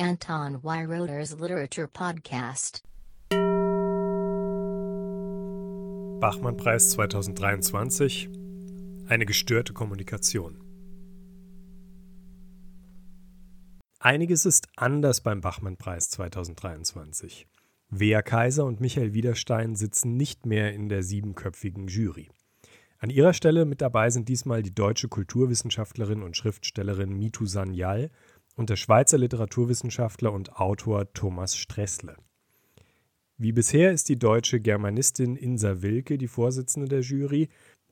Anton Weiroder's Literature Podcast. Bachmann-Preis 2023 Eine gestörte Kommunikation. Einiges ist anders beim Bachmann-Preis 2023. Wea Kaiser und Michael Widerstein sitzen nicht mehr in der siebenköpfigen Jury. An ihrer Stelle mit dabei sind diesmal die deutsche Kulturwissenschaftlerin und Schriftstellerin Mitu Sanyal und der Schweizer Literaturwissenschaftler und Autor Thomas Stressle. Wie bisher ist die deutsche Germanistin Insa Wilke die Vorsitzende der Jury,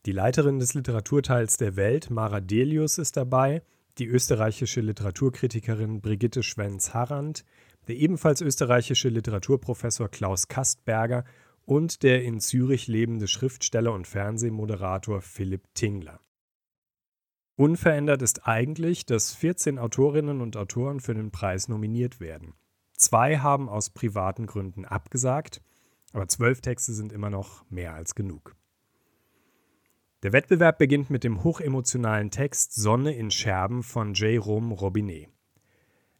die Leiterin des Literaturteils der Welt Mara Delius ist dabei, die österreichische Literaturkritikerin Brigitte Schwenz-Harrand, der ebenfalls österreichische Literaturprofessor Klaus Kastberger und der in Zürich lebende Schriftsteller und Fernsehmoderator Philipp Tingler. Unverändert ist eigentlich, dass 14 Autorinnen und Autoren für den Preis nominiert werden. Zwei haben aus privaten Gründen abgesagt, aber zwölf Texte sind immer noch mehr als genug. Der Wettbewerb beginnt mit dem hochemotionalen Text Sonne in Scherben von Jérôme Robinet.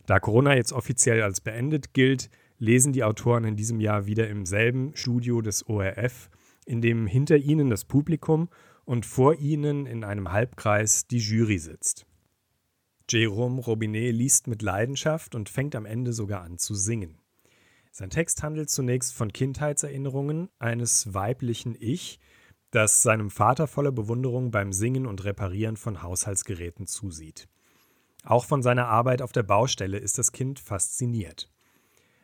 Da Corona jetzt offiziell als beendet gilt, lesen die Autoren in diesem Jahr wieder im selben Studio des ORF, in dem hinter ihnen das Publikum und vor ihnen in einem Halbkreis die Jury sitzt. Jérôme Robinet liest mit Leidenschaft und fängt am Ende sogar an zu singen. Sein Text handelt zunächst von Kindheitserinnerungen eines weiblichen Ich, das seinem Vater voller Bewunderung beim Singen und Reparieren von Haushaltsgeräten zusieht. Auch von seiner Arbeit auf der Baustelle ist das Kind fasziniert.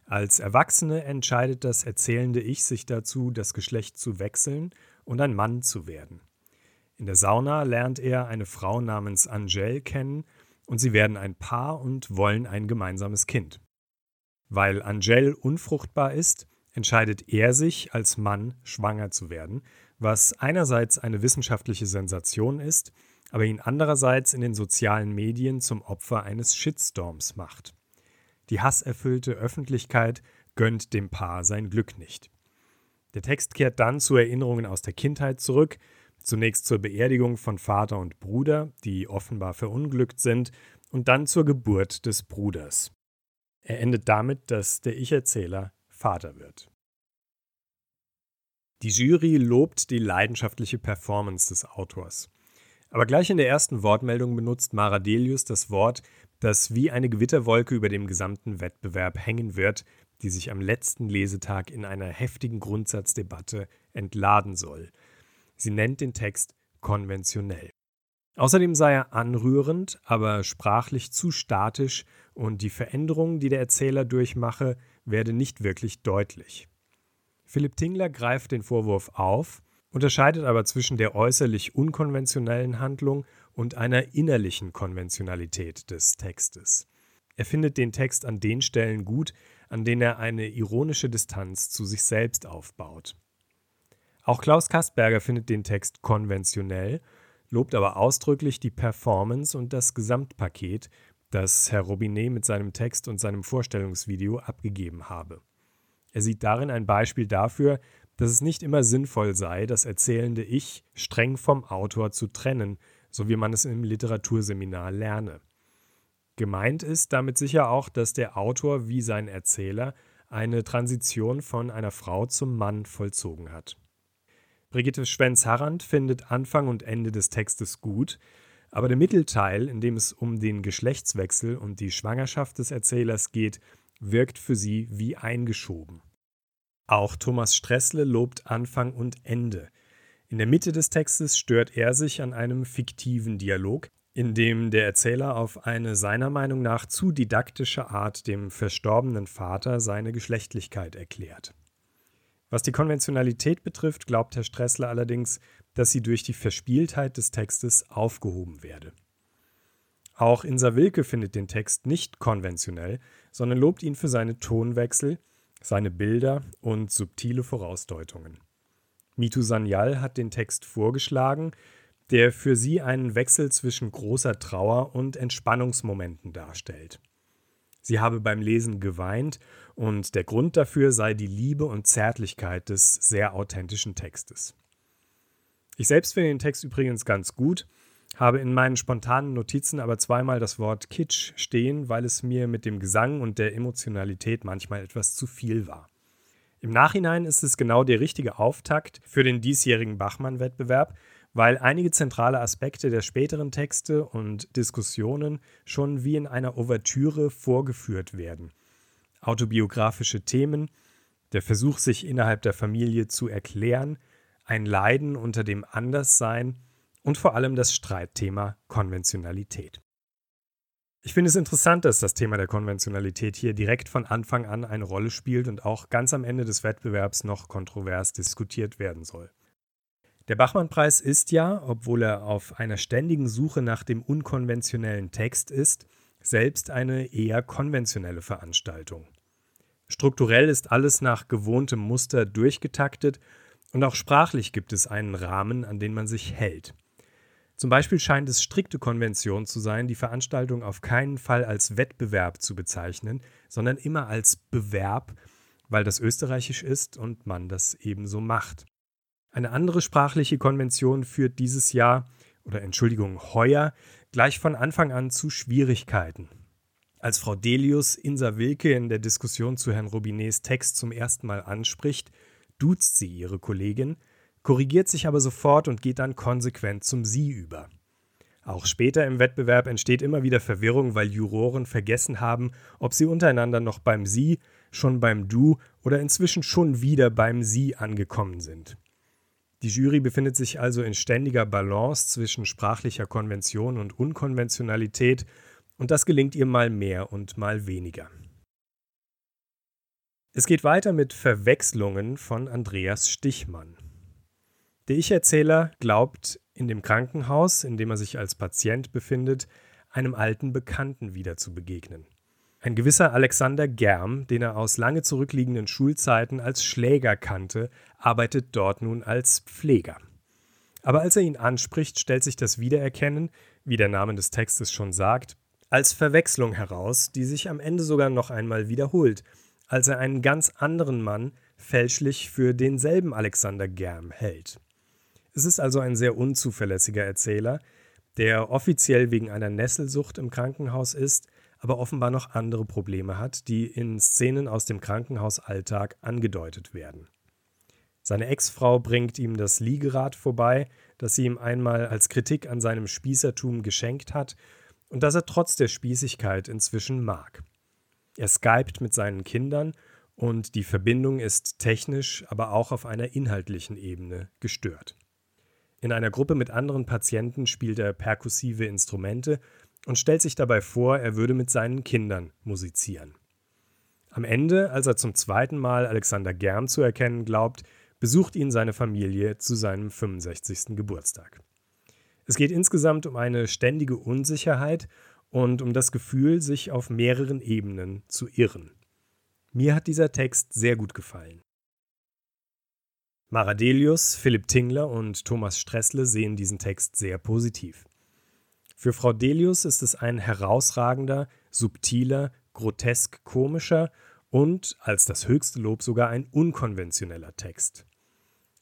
Als Erwachsene entscheidet das erzählende Ich sich dazu, das Geschlecht zu wechseln und ein Mann zu werden. In der Sauna lernt er eine Frau namens Angèle kennen und sie werden ein Paar und wollen ein gemeinsames Kind. Weil Angèle unfruchtbar ist, entscheidet er sich, als Mann schwanger zu werden, was einerseits eine wissenschaftliche Sensation ist, aber ihn andererseits in den sozialen Medien zum Opfer eines Shitstorms macht. Die hasserfüllte Öffentlichkeit gönnt dem Paar sein Glück nicht. Der Text kehrt dann zu Erinnerungen aus der Kindheit zurück, Zunächst zur Beerdigung von Vater und Bruder, die offenbar verunglückt sind, und dann zur Geburt des Bruders. Er endet damit, dass der Ich-Erzähler Vater wird. Die Jury lobt die leidenschaftliche Performance des Autors. Aber gleich in der ersten Wortmeldung benutzt Mara Delius das Wort, das wie eine Gewitterwolke über dem gesamten Wettbewerb hängen wird, die sich am letzten Lesetag in einer heftigen Grundsatzdebatte entladen soll – Sie nennt den Text konventionell. Außerdem sei er anrührend, aber sprachlich zu statisch und die Veränderungen, die der Erzähler durchmache, werde nicht wirklich deutlich. Philipp Tingler greift den Vorwurf auf, unterscheidet aber zwischen der äußerlich unkonventionellen Handlung und einer innerlichen Konventionalität des Textes. Er findet den Text an den Stellen gut, an denen er eine ironische Distanz zu sich selbst aufbaut. Auch Klaus Kastberger findet den Text konventionell, lobt aber ausdrücklich die Performance und das Gesamtpaket, das Herr Robinet mit seinem Text und seinem Vorstellungsvideo abgegeben habe. Er sieht darin ein Beispiel dafür, dass es nicht immer sinnvoll sei, das erzählende Ich streng vom Autor zu trennen, so wie man es im Literaturseminar lerne. Gemeint ist damit sicher auch, dass der Autor wie sein Erzähler eine Transition von einer Frau zum Mann vollzogen hat. Brigitte Schwenz-Harrand findet Anfang und Ende des Textes gut, aber der Mittelteil, in dem es um den Geschlechtswechsel und die Schwangerschaft des Erzählers geht, wirkt für sie wie eingeschoben. Auch Thomas Stressle lobt Anfang und Ende. In der Mitte des Textes stört er sich an einem fiktiven Dialog, in dem der Erzähler auf eine seiner Meinung nach zu didaktische Art dem verstorbenen Vater seine Geschlechtlichkeit erklärt. Was die Konventionalität betrifft, glaubt Herr Stressler allerdings, dass sie durch die Verspieltheit des Textes aufgehoben werde. Auch Insa Wilke findet den Text nicht konventionell, sondern lobt ihn für seine Tonwechsel, seine Bilder und subtile Vorausdeutungen. Mitu Sanyal hat den Text vorgeschlagen, der für sie einen Wechsel zwischen großer Trauer und Entspannungsmomenten darstellt. Sie habe beim Lesen geweint und der Grund dafür sei die Liebe und Zärtlichkeit des sehr authentischen Textes. Ich selbst finde den Text übrigens ganz gut, habe in meinen spontanen Notizen aber zweimal das Wort Kitsch stehen, weil es mir mit dem Gesang und der Emotionalität manchmal etwas zu viel war. Im Nachhinein ist es genau der richtige Auftakt für den diesjährigen Bachmann-Wettbewerb, weil einige zentrale Aspekte der späteren Texte und Diskussionen schon wie in einer Ouvertüre vorgeführt werden. Autobiografische Themen, der Versuch, sich innerhalb der Familie zu erklären, ein Leiden unter dem Anderssein und vor allem das Streitthema Konventionalität. Ich finde es interessant, dass das Thema der Konventionalität hier direkt von Anfang an eine Rolle spielt und auch ganz am Ende des Wettbewerbs noch kontrovers diskutiert werden soll. Der Bachmann-Preis ist ja, obwohl er auf einer ständigen Suche nach dem unkonventionellen Text ist, selbst eine eher konventionelle Veranstaltung. Strukturell ist alles nach gewohntem Muster durchgetaktet und auch sprachlich gibt es einen Rahmen, an den man sich hält. Zum Beispiel scheint es strikte Konvention zu sein, die Veranstaltung auf keinen Fall als Wettbewerb zu bezeichnen, sondern immer als Bewerb, weil das österreichisch ist und man das ebenso macht. Eine andere sprachliche Konvention führt dieses Jahr, oder Entschuldigung, heuer, gleich von Anfang an zu Schwierigkeiten. Als Frau Delius Insa Wilke in der Diskussion zu Herrn Robinets Text zum ersten Mal anspricht, duzt sie ihre Kollegin, korrigiert sich aber sofort und geht dann konsequent zum Sie über. Auch später im Wettbewerb entsteht immer wieder Verwirrung, weil Juroren vergessen haben, ob sie untereinander noch beim Sie, schon beim Du oder inzwischen schon wieder beim Sie angekommen sind. Die Jury befindet sich also in ständiger Balance zwischen sprachlicher Konvention und Unkonventionalität, und das gelingt ihr mal mehr und mal weniger. Es geht weiter mit Verwechslungen von Andreas Stichmann. Der Ich-Erzähler glaubt, in dem Krankenhaus, in dem er sich als Patient befindet, einem alten Bekannten wieder zu begegnen. Ein gewisser Alexander Germ, den er aus lange zurückliegenden Schulzeiten als Schläger kannte, arbeitet dort nun als Pfleger. Aber als er ihn anspricht, stellt sich das Wiedererkennen, wie der Name des Textes schon sagt, als Verwechslung heraus, die sich am Ende sogar noch einmal wiederholt, als er einen ganz anderen Mann fälschlich für denselben Alexander Germ hält. Es ist also ein sehr unzuverlässiger Erzähler, der offiziell wegen einer Nesselsucht im Krankenhaus ist, aber offenbar noch andere Probleme hat, die in Szenen aus dem Krankenhausalltag angedeutet werden. Seine Ex-Frau bringt ihm das Liegerad vorbei, das sie ihm einmal als Kritik an seinem Spießertum geschenkt hat und das er trotz der Spießigkeit inzwischen mag. Er skypt mit seinen Kindern und die Verbindung ist technisch, aber auch auf einer inhaltlichen Ebene gestört. In einer Gruppe mit anderen Patienten spielt er perkussive Instrumente und stellt sich dabei vor, er würde mit seinen Kindern musizieren. Am Ende, als er zum zweiten Mal Alexander Germ zu erkennen glaubt, besucht ihn seine Familie zu seinem 65. Geburtstag. Es geht insgesamt um eine ständige Unsicherheit und um das Gefühl, sich auf mehreren Ebenen zu irren. Mir hat dieser Text sehr gut gefallen. Maradelius, Philipp Tingler und Thomas Stressle sehen diesen Text sehr positiv. Für Frau Delius ist es ein herausragender, subtiler, grotesk komischer und, als das höchste Lob, sogar ein unkonventioneller Text.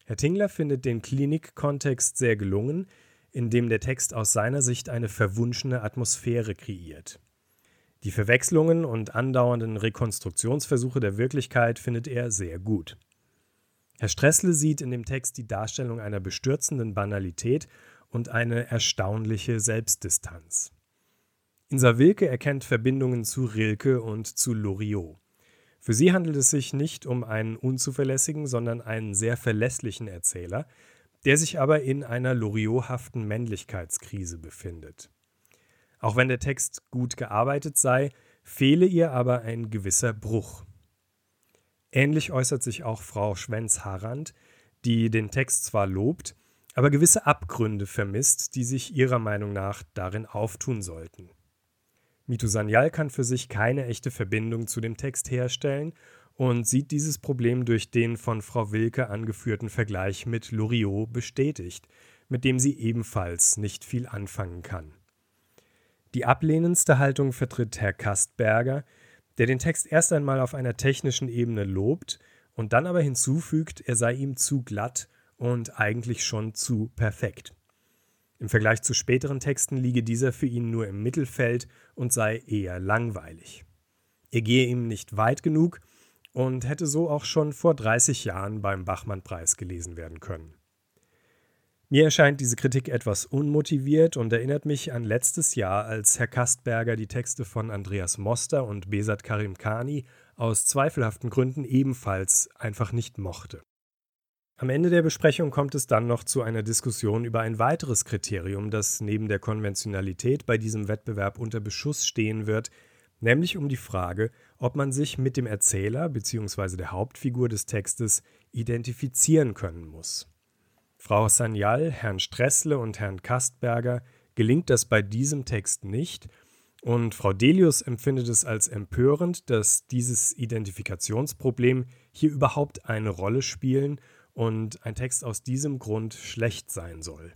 Herr Tingler findet den Klinikkontext sehr gelungen, indem der Text aus seiner Sicht eine verwunschene Atmosphäre kreiert. Die Verwechslungen und andauernden Rekonstruktionsversuche der Wirklichkeit findet er sehr gut. Herr Stressle sieht in dem Text die Darstellung einer bestürzenden Banalität und eine erstaunliche Selbstdistanz. Insa Wilke erkennt Verbindungen zu Rilke und zu Loriot. Für sie handelt es sich nicht um einen unzuverlässigen, sondern einen sehr verlässlichen Erzähler, der sich aber in einer Loriothaften Männlichkeitskrise befindet. Auch wenn der Text gut gearbeitet sei, fehle ihr aber ein gewisser Bruch. Ähnlich äußert sich auch Frau Schwenz-Harrand, die den Text zwar lobt, aber gewisse Abgründe vermisst, die sich ihrer Meinung nach darin auftun sollten. Mito Sanyal kann für sich keine echte Verbindung zu dem Text herstellen und sieht dieses Problem durch den von Frau Wilke angeführten Vergleich mit Loriot bestätigt, mit dem sie ebenfalls nicht viel anfangen kann. Die ablehnendste Haltung vertritt Herr Kastberger, der den Text erst einmal auf einer technischen Ebene lobt und dann aber hinzufügt, er sei ihm zu glatt und eigentlich schon zu perfekt. Im Vergleich zu späteren Texten liege dieser für ihn nur im Mittelfeld und sei eher langweilig. Er gehe ihm nicht weit genug und hätte so auch schon vor 30 Jahren beim Bachmann-Preis gelesen werden können. Mir erscheint diese Kritik etwas unmotiviert und erinnert mich an letztes Jahr, als Herr Kastberger die Texte von Andreas Moster und Besat Karim Khani aus zweifelhaften Gründen ebenfalls einfach nicht mochte. Am Ende der Besprechung kommt es dann noch zu einer Diskussion über ein weiteres Kriterium, das neben der Konventionalität bei diesem Wettbewerb unter Beschuss stehen wird, nämlich um die Frage, ob man sich mit dem Erzähler bzw. der Hauptfigur des Textes identifizieren können muss. Frau Sanyal, Herrn Stressle und Herrn Kastberger gelingt das bei diesem Text nicht und Frau Delius empfindet es als empörend, dass dieses Identifikationsproblem hier überhaupt eine Rolle spielen und ein Text aus diesem Grund schlecht sein soll.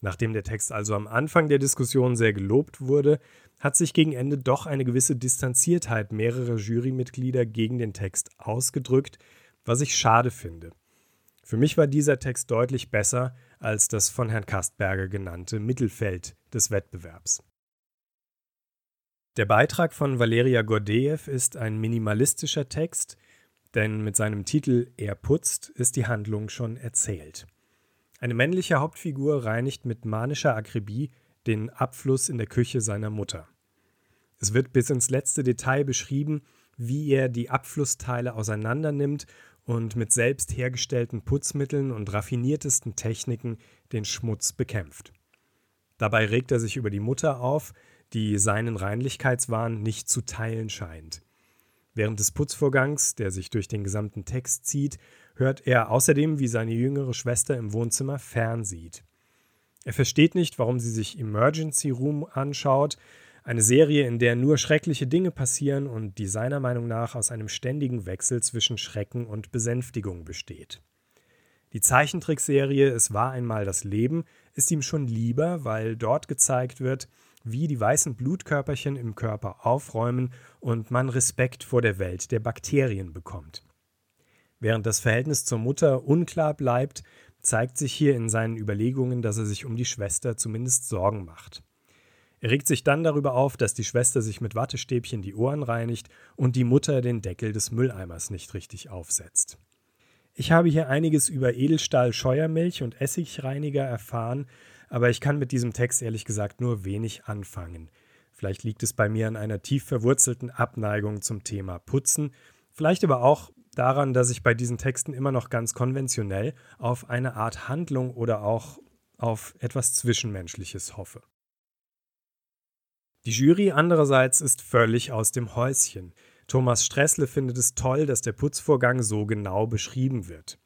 Nachdem der Text also am Anfang der Diskussion sehr gelobt wurde, hat sich gegen Ende doch eine gewisse Distanziertheit mehrerer Jurymitglieder gegen den Text ausgedrückt, was ich schade finde. Für mich war dieser Text deutlich besser als das von Herrn Kastberger genannte Mittelfeld des Wettbewerbs. Der Beitrag von Valeria Gordeev ist ein minimalistischer Text, denn mit seinem Titel Er putzt ist die Handlung schon erzählt. Eine männliche Hauptfigur reinigt mit manischer Akribie den Abfluss in der Küche seiner Mutter. Es wird bis ins letzte Detail beschrieben, wie er die Abflussteile auseinandernimmt und mit selbst hergestellten Putzmitteln und raffiniertesten Techniken den Schmutz bekämpft. Dabei regt er sich über die Mutter auf, die seinen Reinlichkeitswahn nicht zu teilen scheint. Während des Putzvorgangs, der sich durch den gesamten Text zieht, hört er außerdem, wie seine jüngere Schwester im Wohnzimmer fernsieht. Er versteht nicht, warum sie sich Emergency Room anschaut, eine Serie, in der nur schreckliche Dinge passieren und die seiner Meinung nach aus einem ständigen Wechsel zwischen Schrecken und Besänftigung besteht. Die Zeichentrickserie Es war einmal das Leben ist ihm schon lieber, weil dort gezeigt wird, wie die weißen Blutkörperchen im Körper aufräumen und man Respekt vor der Welt der Bakterien bekommt. Während das Verhältnis zur Mutter unklar bleibt, zeigt sich hier in seinen Überlegungen, dass er sich um die Schwester zumindest Sorgen macht. Er regt sich dann darüber auf, dass die Schwester sich mit Wattestäbchen die Ohren reinigt und die Mutter den Deckel des Mülleimers nicht richtig aufsetzt. Ich habe hier einiges über Edelstahl-Scheuermilch und Essigreiniger erfahren, aber ich kann mit diesem Text ehrlich gesagt nur wenig anfangen. Vielleicht liegt es bei mir an einer tief verwurzelten Abneigung zum Thema Putzen, vielleicht aber auch daran, dass ich bei diesen Texten immer noch ganz konventionell auf eine Art Handlung oder auch auf etwas Zwischenmenschliches hoffe. Die Jury andererseits ist völlig aus dem Häuschen. Thomas Stressle findet es toll, dass der Putzvorgang so genau beschrieben wird.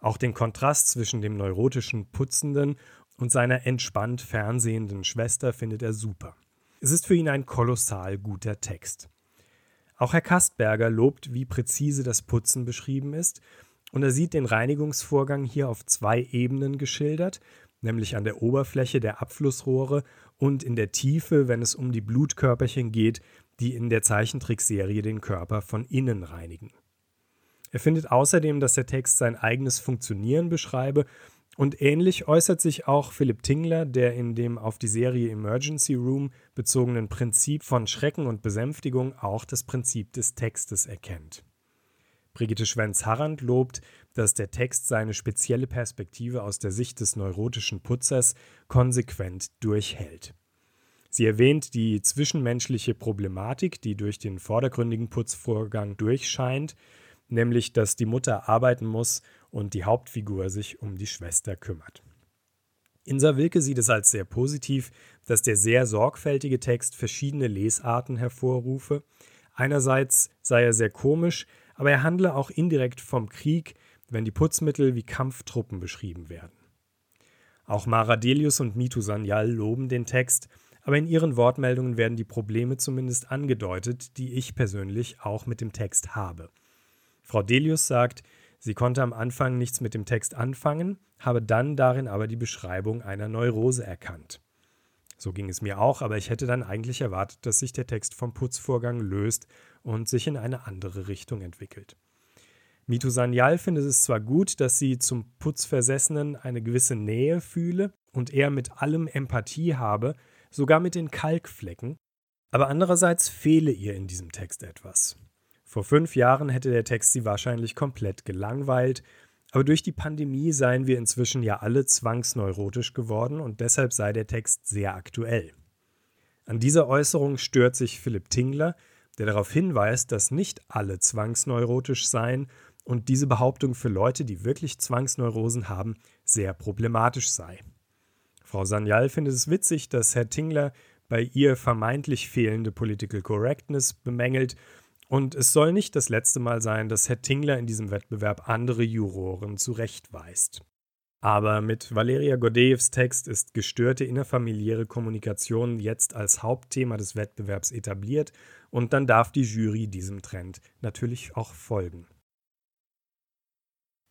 Auch den Kontrast zwischen dem neurotischen Putzenden und seiner entspannt fernsehenden Schwester findet er super. Es ist für ihn ein kolossal guter Text. Auch Herr Kastberger lobt, wie präzise das Putzen beschrieben ist, und er sieht den Reinigungsvorgang hier auf zwei Ebenen geschildert, nämlich an der Oberfläche der Abflussrohre und in der Tiefe, wenn es um die Blutkörperchen geht, die in der Zeichentrickserie den Körper von innen reinigen. Er findet außerdem, dass der Text sein eigenes Funktionieren beschreibe und ähnlich äußert sich auch Philipp Tingler, der in dem auf die Serie Emergency Room bezogenen Prinzip von Schrecken und Besänftigung auch das Prinzip des Textes erkennt. Brigitte Schwenz-Harrand lobt, dass der Text seine spezielle Perspektive aus der Sicht des neurotischen Putzers konsequent durchhält. Sie erwähnt die zwischenmenschliche Problematik, die durch den vordergründigen Putzvorgang durchscheint, nämlich dass die Mutter arbeiten muss und die Hauptfigur sich um die Schwester kümmert. Insa Wilke sieht es als sehr positiv, dass der sehr sorgfältige Text verschiedene Lesarten hervorrufe. Einerseits sei er sehr komisch, aber er handle auch indirekt vom Krieg, wenn die Putzmittel wie Kampftruppen beschrieben werden. Auch Mara Delius und Mitu Sanyal loben den Text, aber in ihren Wortmeldungen werden die Probleme zumindest angedeutet, die ich persönlich auch mit dem Text habe. Frau Delius sagt, Sie konnte am Anfang nichts mit dem Text anfangen, habe dann darin aber die Beschreibung einer Neurose erkannt. So ging es mir auch, aber ich hätte dann eigentlich erwartet, dass sich der Text vom Putzvorgang löst und sich in eine andere Richtung entwickelt. Mitu Sanyal findet es zwar gut, dass sie zum Putzversessenen eine gewisse Nähe fühle, und er mit allem Empathie habe, sogar mit den Kalkflecken, aber andererseits fehle ihr in diesem Text etwas. Vor fünf Jahren hätte der Text sie wahrscheinlich komplett gelangweilt, aber durch die Pandemie seien wir inzwischen ja alle zwangsneurotisch geworden und deshalb sei der Text sehr aktuell. An dieser Äußerung stört sich Philipp Tingler, der darauf hinweist, dass nicht alle zwangsneurotisch seien und diese Behauptung für Leute, die wirklich Zwangsneurosen haben, sehr problematisch sei. Frau Sanyal findet es witzig, dass Herr Tingler bei ihr vermeintlich fehlende Political Correctness bemängelt und es soll nicht das letzte Mal sein, dass Herr Tingler in diesem Wettbewerb andere Juroren zurechtweist. Aber mit Valeria Gordeevs Text ist gestörte innerfamiliäre Kommunikation jetzt als Hauptthema des Wettbewerbs etabliert und dann darf die Jury diesem Trend natürlich auch folgen.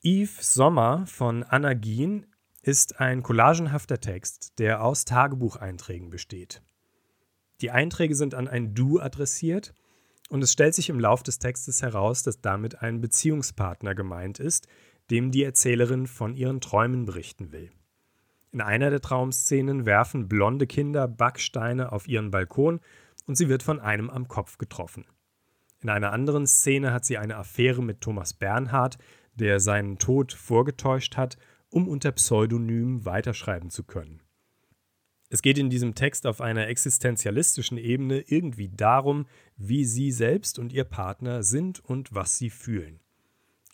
Yves Sommer von Anna Gien ist ein collagenhafter Text, der aus Tagebucheinträgen besteht. Die Einträge sind an ein Du adressiert und es stellt sich im Lauf des Textes heraus, dass damit ein Beziehungspartner gemeint ist, dem die Erzählerin von ihren Träumen berichten will. In einer der Traumszenen werfen blonde Kinder Backsteine auf ihren Balkon und sie wird von einem am Kopf getroffen. In einer anderen Szene hat sie eine Affäre mit Thomas Bernhard, der seinen Tod vorgetäuscht hat, um unter Pseudonym weiterschreiben zu können. Es geht in diesem Text auf einer existenzialistischen Ebene irgendwie darum, wie sie selbst und ihr Partner sind und was sie fühlen.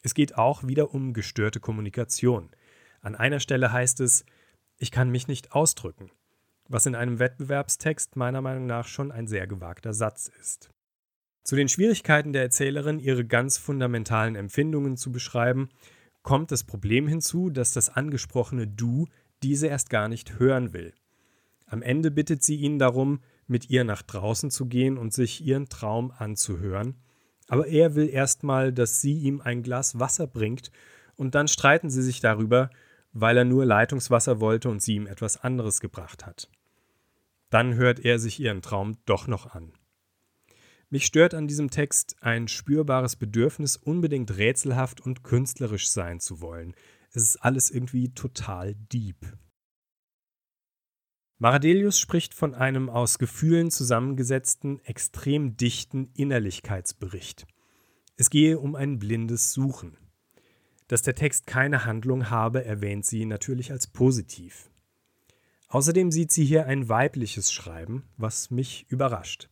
Es geht auch wieder um gestörte Kommunikation. An einer Stelle heißt es, ich kann mich nicht ausdrücken, was in einem Wettbewerbstext meiner Meinung nach schon ein sehr gewagter Satz ist. Zu den Schwierigkeiten der Erzählerin, ihre ganz fundamentalen Empfindungen zu beschreiben, kommt das Problem hinzu, dass das angesprochene Du diese erst gar nicht hören will. Am Ende bittet sie ihn darum, mit ihr nach draußen zu gehen und sich ihren Traum anzuhören, aber er will erstmal, dass sie ihm ein Glas Wasser bringt, und dann streiten sie sich darüber, weil er nur Leitungswasser wollte und sie ihm etwas anderes gebracht hat. Dann hört er sich ihren Traum doch noch an. Mich stört an diesem Text ein spürbares Bedürfnis, unbedingt rätselhaft und künstlerisch sein zu wollen. Es ist alles irgendwie total deep. Maradelius spricht von einem aus Gefühlen zusammengesetzten, extrem dichten Innerlichkeitsbericht. Es gehe um ein blindes Suchen. Dass der Text keine Handlung habe, erwähnt sie natürlich als positiv. Außerdem sieht sie hier ein weibliches Schreiben, was mich überrascht.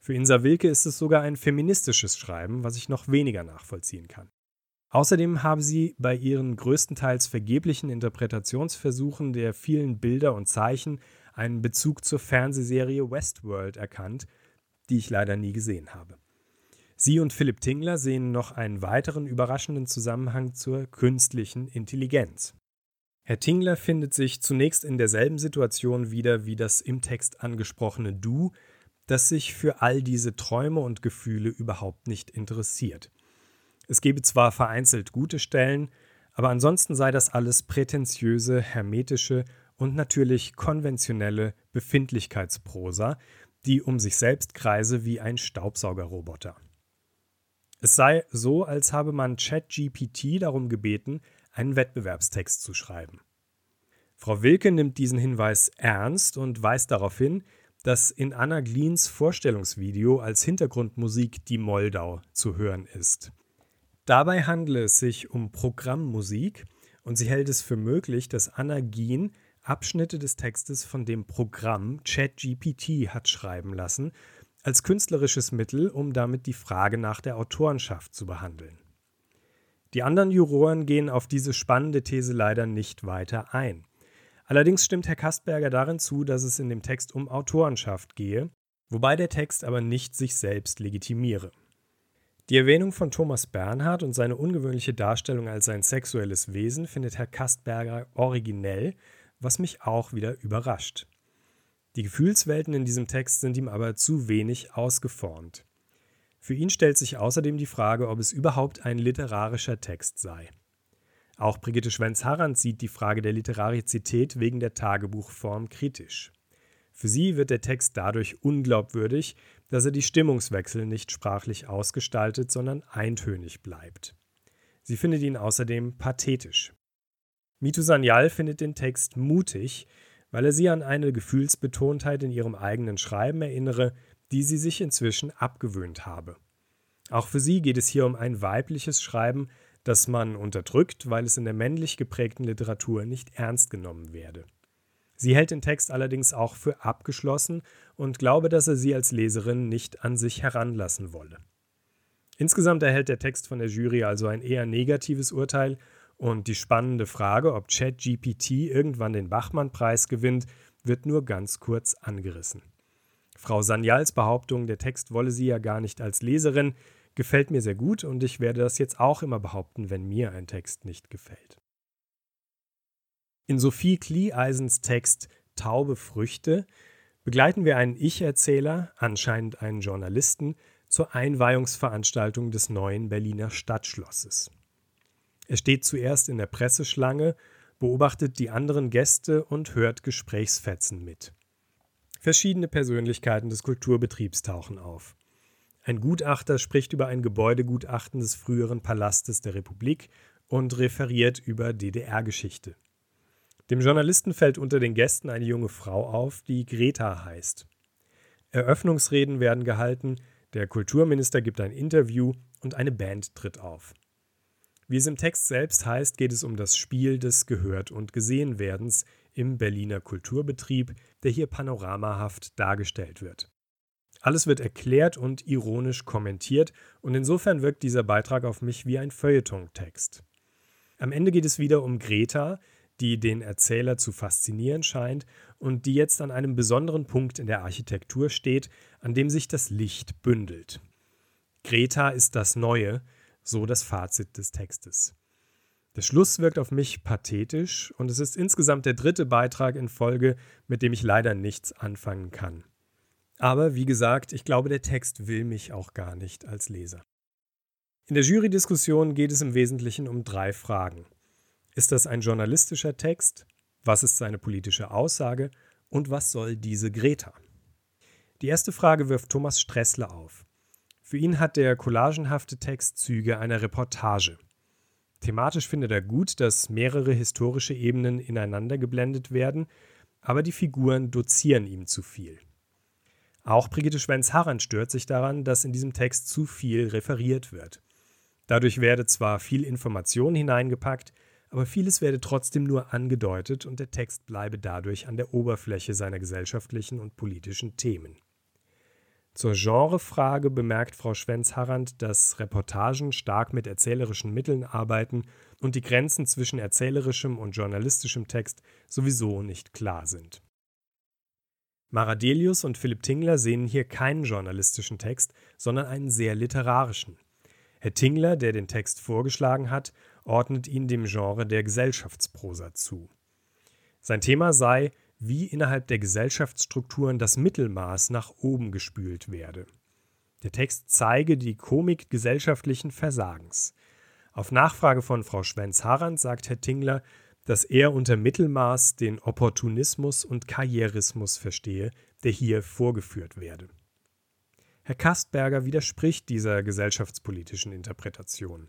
Für Insa Wilke ist es sogar ein feministisches Schreiben, was ich noch weniger nachvollziehen kann. Außerdem habe sie bei ihren größtenteils vergeblichen Interpretationsversuchen der vielen Bilder und Zeichen einen Bezug zur Fernsehserie Westworld erkannt, die ich leider nie gesehen habe. Sie und Philipp Tingler sehen noch einen weiteren überraschenden Zusammenhang zur künstlichen Intelligenz. Herr Tingler findet sich zunächst in derselben Situation wieder wie das im Text angesprochene Du, das sich für all diese Träume und Gefühle überhaupt nicht interessiert. Es gebe zwar vereinzelt gute Stellen, aber ansonsten sei das alles prätentiöse, hermetische und natürlich konventionelle Befindlichkeitsprosa, die um sich selbst kreise wie ein Staubsaugerroboter. Es sei so, als habe man ChatGPT darum gebeten, einen Wettbewerbstext zu schreiben. Frau Wilke nimmt diesen Hinweis ernst und weist darauf hin, dass in Anna Gleens Vorstellungsvideo als Hintergrundmusik die Moldau zu hören ist. Dabei handle es sich um Programmmusik und sie hält es für möglich, dass Anna Gien Abschnitte des Textes von dem Programm ChatGPT hat schreiben lassen, als künstlerisches Mittel, um damit die Frage nach der Autorenschaft zu behandeln. Die anderen Juroren gehen auf diese spannende These leider nicht weiter ein. Allerdings stimmt Herr Kastberger darin zu, dass es in dem Text um Autorenschaft gehe, wobei der Text aber nicht sich selbst legitimiere. Die Erwähnung von Thomas Bernhard und seine ungewöhnliche Darstellung als sein sexuelles Wesen findet Herr Kastberger originell, was mich auch wieder überrascht. Die Gefühlswelten in diesem Text sind ihm aber zu wenig ausgeformt. Für ihn stellt sich außerdem die Frage, ob es überhaupt ein literarischer Text sei. Auch Brigitte Schwenz-Harrand sieht die Frage der Literarizität wegen der Tagebuchform kritisch. Für sie wird der Text dadurch unglaubwürdig, dass er die Stimmungswechsel nicht sprachlich ausgestaltet, sondern eintönig bleibt. Sie findet ihn außerdem pathetisch. Mitu Sanyal findet den Text mutig, weil er sie an eine Gefühlsbetontheit in ihrem eigenen Schreiben erinnere, die sie sich inzwischen abgewöhnt habe. Auch für sie geht es hier um ein weibliches Schreiben, das man unterdrückt, weil es in der männlich geprägten Literatur nicht ernst genommen werde. Sie hält den Text allerdings auch für abgeschlossen und glaube, dass er sie als Leserin nicht an sich heranlassen wolle. Insgesamt erhält der Text von der Jury also ein eher negatives Urteil und die spannende Frage, ob ChatGPT irgendwann den Bachmann-Preis gewinnt, wird nur ganz kurz angerissen. Frau Sanyals Behauptung, der Text wolle sie ja gar nicht als Leserin, gefällt mir sehr gut und ich werde das jetzt auch immer behaupten, wenn mir ein Text nicht gefällt. In Sophie Klieeisens Text Taube Früchte begleiten wir einen Ich-Erzähler, anscheinend einen Journalisten, zur Einweihungsveranstaltung des neuen Berliner Stadtschlosses. Er steht zuerst in der Presseschlange, beobachtet die anderen Gäste und hört Gesprächsfetzen mit. Verschiedene Persönlichkeiten des Kulturbetriebs tauchen auf. Ein Gutachter spricht über ein Gebäudegutachten des früheren Palastes der Republik und referiert über DDR-Geschichte. Dem Journalisten fällt unter den Gästen eine junge Frau auf, die Greta heißt. Eröffnungsreden werden gehalten, der Kulturminister gibt ein Interview und eine Band tritt auf. Wie es im Text selbst heißt, geht es um das Spiel des Gehört- und Gesehenwerdens im Berliner Kulturbetrieb, der hier panoramahaft dargestellt wird. Alles wird erklärt und ironisch kommentiert und insofern wirkt dieser Beitrag auf mich wie ein Feuilleton-Text. Am Ende geht es wieder um Greta, die den Erzähler zu faszinieren scheint und die jetzt an einem besonderen Punkt in der Architektur steht, an dem sich das Licht bündelt. Greta ist das Neue, so das Fazit des Textes. Der Schluss wirkt auf mich pathetisch und es ist insgesamt der dritte Beitrag in Folge, mit dem ich leider nichts anfangen kann. Aber wie gesagt, ich glaube, der Text will mich auch gar nicht als Leser. In der Jury-Diskussion geht es im Wesentlichen um drei Fragen. Ist das ein journalistischer Text? Was ist seine politische Aussage? Und was soll diese Greta? Die erste Frage wirft Thomas Stressler auf. Für ihn hat der collagenhafte Text Züge einer Reportage. Thematisch findet er gut, dass mehrere historische Ebenen ineinander geblendet werden, aber die Figuren dozieren ihm zu viel. Auch Brigitte Schwenz-Harrand stört sich daran, dass in diesem Text zu viel referiert wird. Dadurch werde zwar viel Information hineingepackt, aber vieles werde trotzdem nur angedeutet und der Text bleibe dadurch an der Oberfläche seiner gesellschaftlichen und politischen Themen. Zur Genrefrage bemerkt Frau Schwenz-Harrand, dass Reportagen stark mit erzählerischen Mitteln arbeiten und die Grenzen zwischen erzählerischem und journalistischem Text sowieso nicht klar sind. Maradelius und Philipp Tingler sehen hier keinen journalistischen Text, sondern einen sehr literarischen. Herr Tingler, der den Text vorgeschlagen hat, ordnet ihn dem Genre der Gesellschaftsprosa zu. Sein Thema sei wie innerhalb der Gesellschaftsstrukturen das Mittelmaß nach oben gespült werde. Der Text zeige die Komik gesellschaftlichen Versagens. Auf Nachfrage von Frau Schwenz-Harrand sagt Herr Tingler, dass er unter Mittelmaß den Opportunismus und Karrierismus verstehe, der hier vorgeführt werde. Herr Kastberger widerspricht dieser gesellschaftspolitischen Interpretation.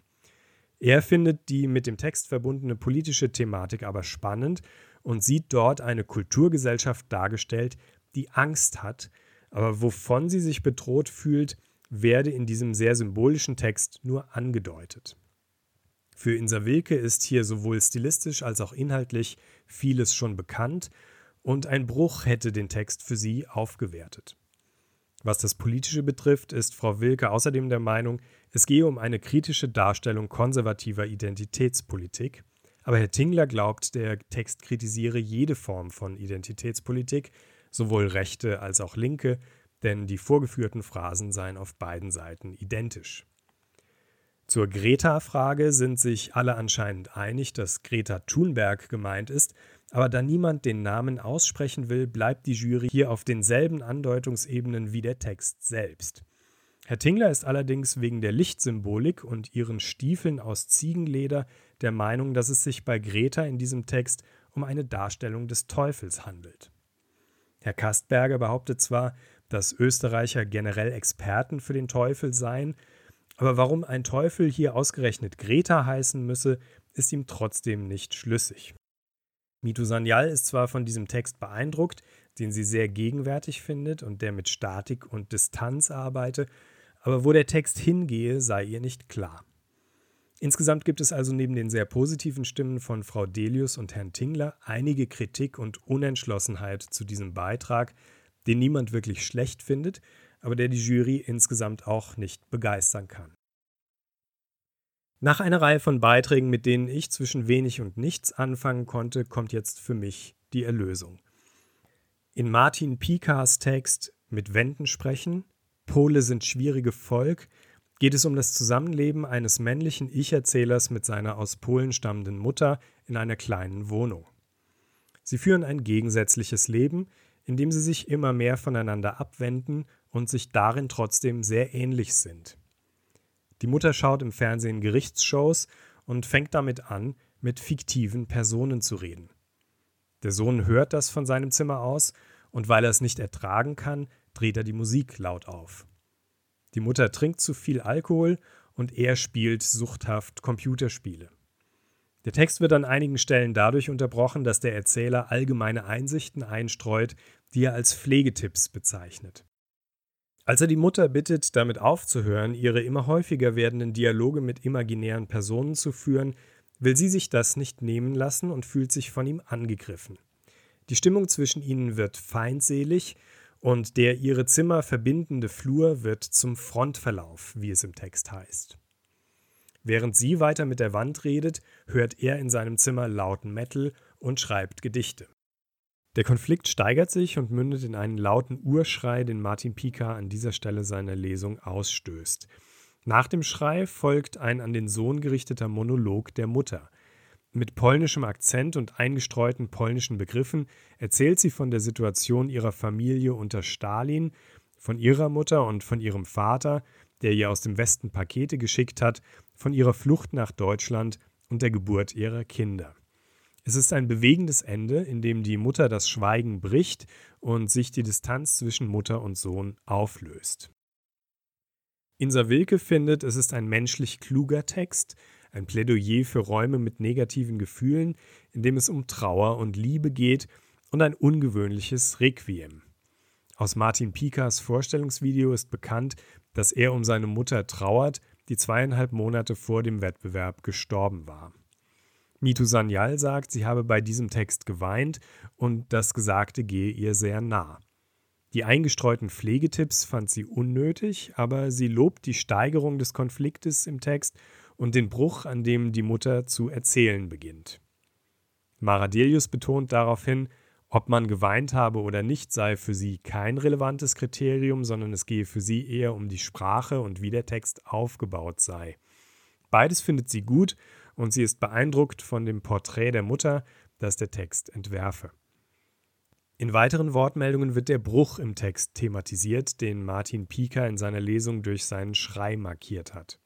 Er findet die mit dem Text verbundene politische Thematik aber spannend und sieht dort eine Kulturgesellschaft dargestellt, die Angst hat, aber wovon sie sich bedroht fühlt, werde in diesem sehr symbolischen Text nur angedeutet. Für Insa Wilke ist hier sowohl stilistisch als auch inhaltlich vieles schon bekannt und ein Bruch hätte den Text für sie aufgewertet. Was das Politische betrifft, ist Frau Wilke außerdem der Meinung, es gehe um eine kritische Darstellung konservativer Identitätspolitik aber Herr Tingler glaubt, der Text kritisiere jede Form von Identitätspolitik, sowohl rechte als auch linke, denn die vorgeführten Phrasen seien auf beiden Seiten identisch. Zur Greta-Frage sind sich alle anscheinend einig, dass Greta Thunberg gemeint ist, aber da niemand den Namen aussprechen will, bleibt die Jury hier auf denselben Andeutungsebenen wie der Text selbst. Herr Tingler ist allerdings wegen der Lichtsymbolik und ihren Stiefeln aus Ziegenleder der Meinung, dass es sich bei Greta in diesem Text um eine Darstellung des Teufels handelt. Herr Kastberger behauptet zwar, dass Österreicher generell Experten für den Teufel seien, aber warum ein Teufel hier ausgerechnet Greta heißen müsse, ist ihm trotzdem nicht schlüssig. Mitu Sanyal ist zwar von diesem Text beeindruckt, den sie sehr gegenwärtig findet und der mit Statik und Distanz arbeite, aber wo der Text hingehe, sei ihr nicht klar. Insgesamt gibt es also neben den sehr positiven Stimmen von Frau Delius und Herrn Tingler einige Kritik und Unentschlossenheit zu diesem Beitrag, den niemand wirklich schlecht findet, aber der die Jury insgesamt auch nicht begeistern kann. Nach einer Reihe von Beiträgen, mit denen ich zwischen wenig und nichts anfangen konnte, kommt jetzt für mich die Erlösung. In Martin Pikas Text Mit Wänden sprechen, Pole sind schwierige Volk, geht es um das Zusammenleben eines männlichen Ich-Erzählers mit seiner aus Polen stammenden Mutter in einer kleinen Wohnung. Sie führen ein gegensätzliches Leben, in dem sie sich immer mehr voneinander abwenden und sich darin trotzdem sehr ähnlich sind. Die Mutter schaut im Fernsehen Gerichtsshows und fängt damit an, mit fiktiven Personen zu reden. Der Sohn hört das von seinem Zimmer aus und weil er es nicht ertragen kann, dreht er die Musik laut auf. Die Mutter trinkt zu viel Alkohol und er spielt suchthaft Computerspiele. Der Text wird an einigen Stellen dadurch unterbrochen, dass der Erzähler allgemeine Einsichten einstreut, die er als Pflegetipps bezeichnet. Als er die Mutter bittet, damit aufzuhören, ihre immer häufiger werdenden Dialoge mit imaginären Personen zu führen, will sie sich das nicht nehmen lassen und fühlt sich von ihm angegriffen. Die Stimmung zwischen ihnen wird feindselig und der ihre Zimmer verbindende Flur wird zum Frontverlauf, wie es im Text heißt. Während sie weiter mit der Wand redet, hört er in seinem Zimmer lauten Metal und schreibt Gedichte. Der Konflikt steigert sich und mündet in einen lauten Urschrei, den Martin Pika an dieser Stelle seiner Lesung ausstößt. Nach dem Schrei folgt ein an den Sohn gerichteter Monolog der Mutter. Mit polnischem Akzent und eingestreuten polnischen Begriffen erzählt sie von der Situation ihrer Familie unter Stalin, von ihrer Mutter und von ihrem Vater, der ihr aus dem Westen Pakete geschickt hat, von ihrer Flucht nach Deutschland und der Geburt ihrer Kinder. Es ist ein bewegendes Ende, in dem die Mutter das Schweigen bricht und sich die Distanz zwischen Mutter und Sohn auflöst. Insa Wilke findet, es ist ein menschlich kluger Text, ein Plädoyer für Räume mit negativen Gefühlen, in dem es um Trauer und Liebe geht und ein ungewöhnliches Requiem. Aus Martin Pikas Vorstellungsvideo ist bekannt, dass er um seine Mutter trauert, die zweieinhalb Monate vor dem Wettbewerb gestorben war. Mitu Sanyal sagt, sie habe bei diesem Text geweint und das Gesagte gehe ihr sehr nah. Die eingestreuten Pflegetipps fand sie unnötig, aber sie lobt die Steigerung des Konfliktes im Text und den Bruch, an dem die Mutter zu erzählen beginnt. Maradelius betont daraufhin, ob man geweint habe oder nicht, sei für sie kein relevantes Kriterium, sondern es gehe für sie eher um die Sprache und wie der Text aufgebaut sei. Beides findet sie gut und sie ist beeindruckt von dem Porträt der Mutter, das der Text entwerfe. In weiteren Wortmeldungen wird der Bruch im Text thematisiert, den Martin Pieker in seiner Lesung durch seinen Schrei markiert hat.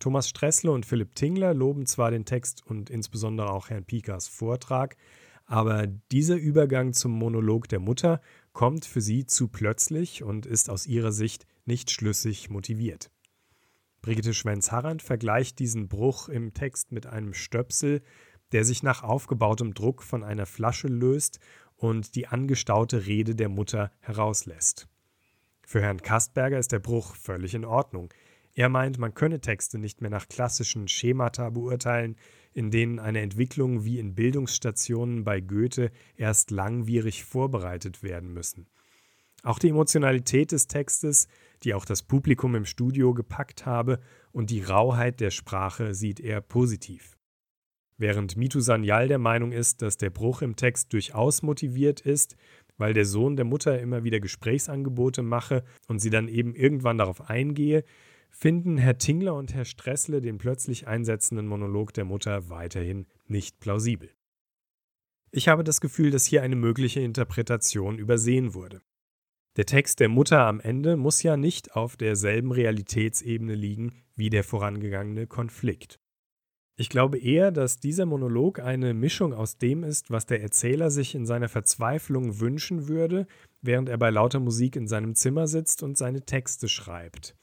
Thomas Stressle und Philipp Tingler loben zwar den Text und insbesondere auch Herrn Piekers Vortrag, aber dieser Übergang zum Monolog der Mutter kommt für sie zu plötzlich und ist aus ihrer Sicht nicht schlüssig motiviert. Brigitte Schwenz-Harrand vergleicht diesen Bruch im Text mit einem Stöpsel, der sich nach aufgebautem Druck von einer Flasche löst und die angestaute Rede der Mutter herauslässt. Für Herrn Kastberger ist der Bruch völlig in Ordnung. Er meint, man könne Texte nicht mehr nach klassischen Schemata beurteilen, in denen eine Entwicklung wie in Bildungsstationen bei Goethe erst langwierig vorbereitet werden müssen. Auch die Emotionalität des Textes, die auch das Publikum im Studio gepackt habe, und die Rauheit der Sprache sieht er positiv. Während Mitu Sanyal der Meinung ist, dass der Bruch im Text durchaus motiviert ist, weil der Sohn der Mutter immer wieder Gesprächsangebote mache und sie dann eben irgendwann darauf eingehe, finden Herr Tingler und Herr Stressle den plötzlich einsetzenden Monolog der Mutter weiterhin nicht plausibel. Ich habe das Gefühl, dass hier eine mögliche Interpretation übersehen wurde. Der Text der Mutter am Ende muss ja nicht auf derselben Realitätsebene liegen wie der vorangegangene Konflikt. Ich glaube eher, dass dieser Monolog eine Mischung aus dem ist, was der Erzähler sich in seiner Verzweiflung wünschen würde, während er bei lauter Musik in seinem Zimmer sitzt und seine Texte schreibt.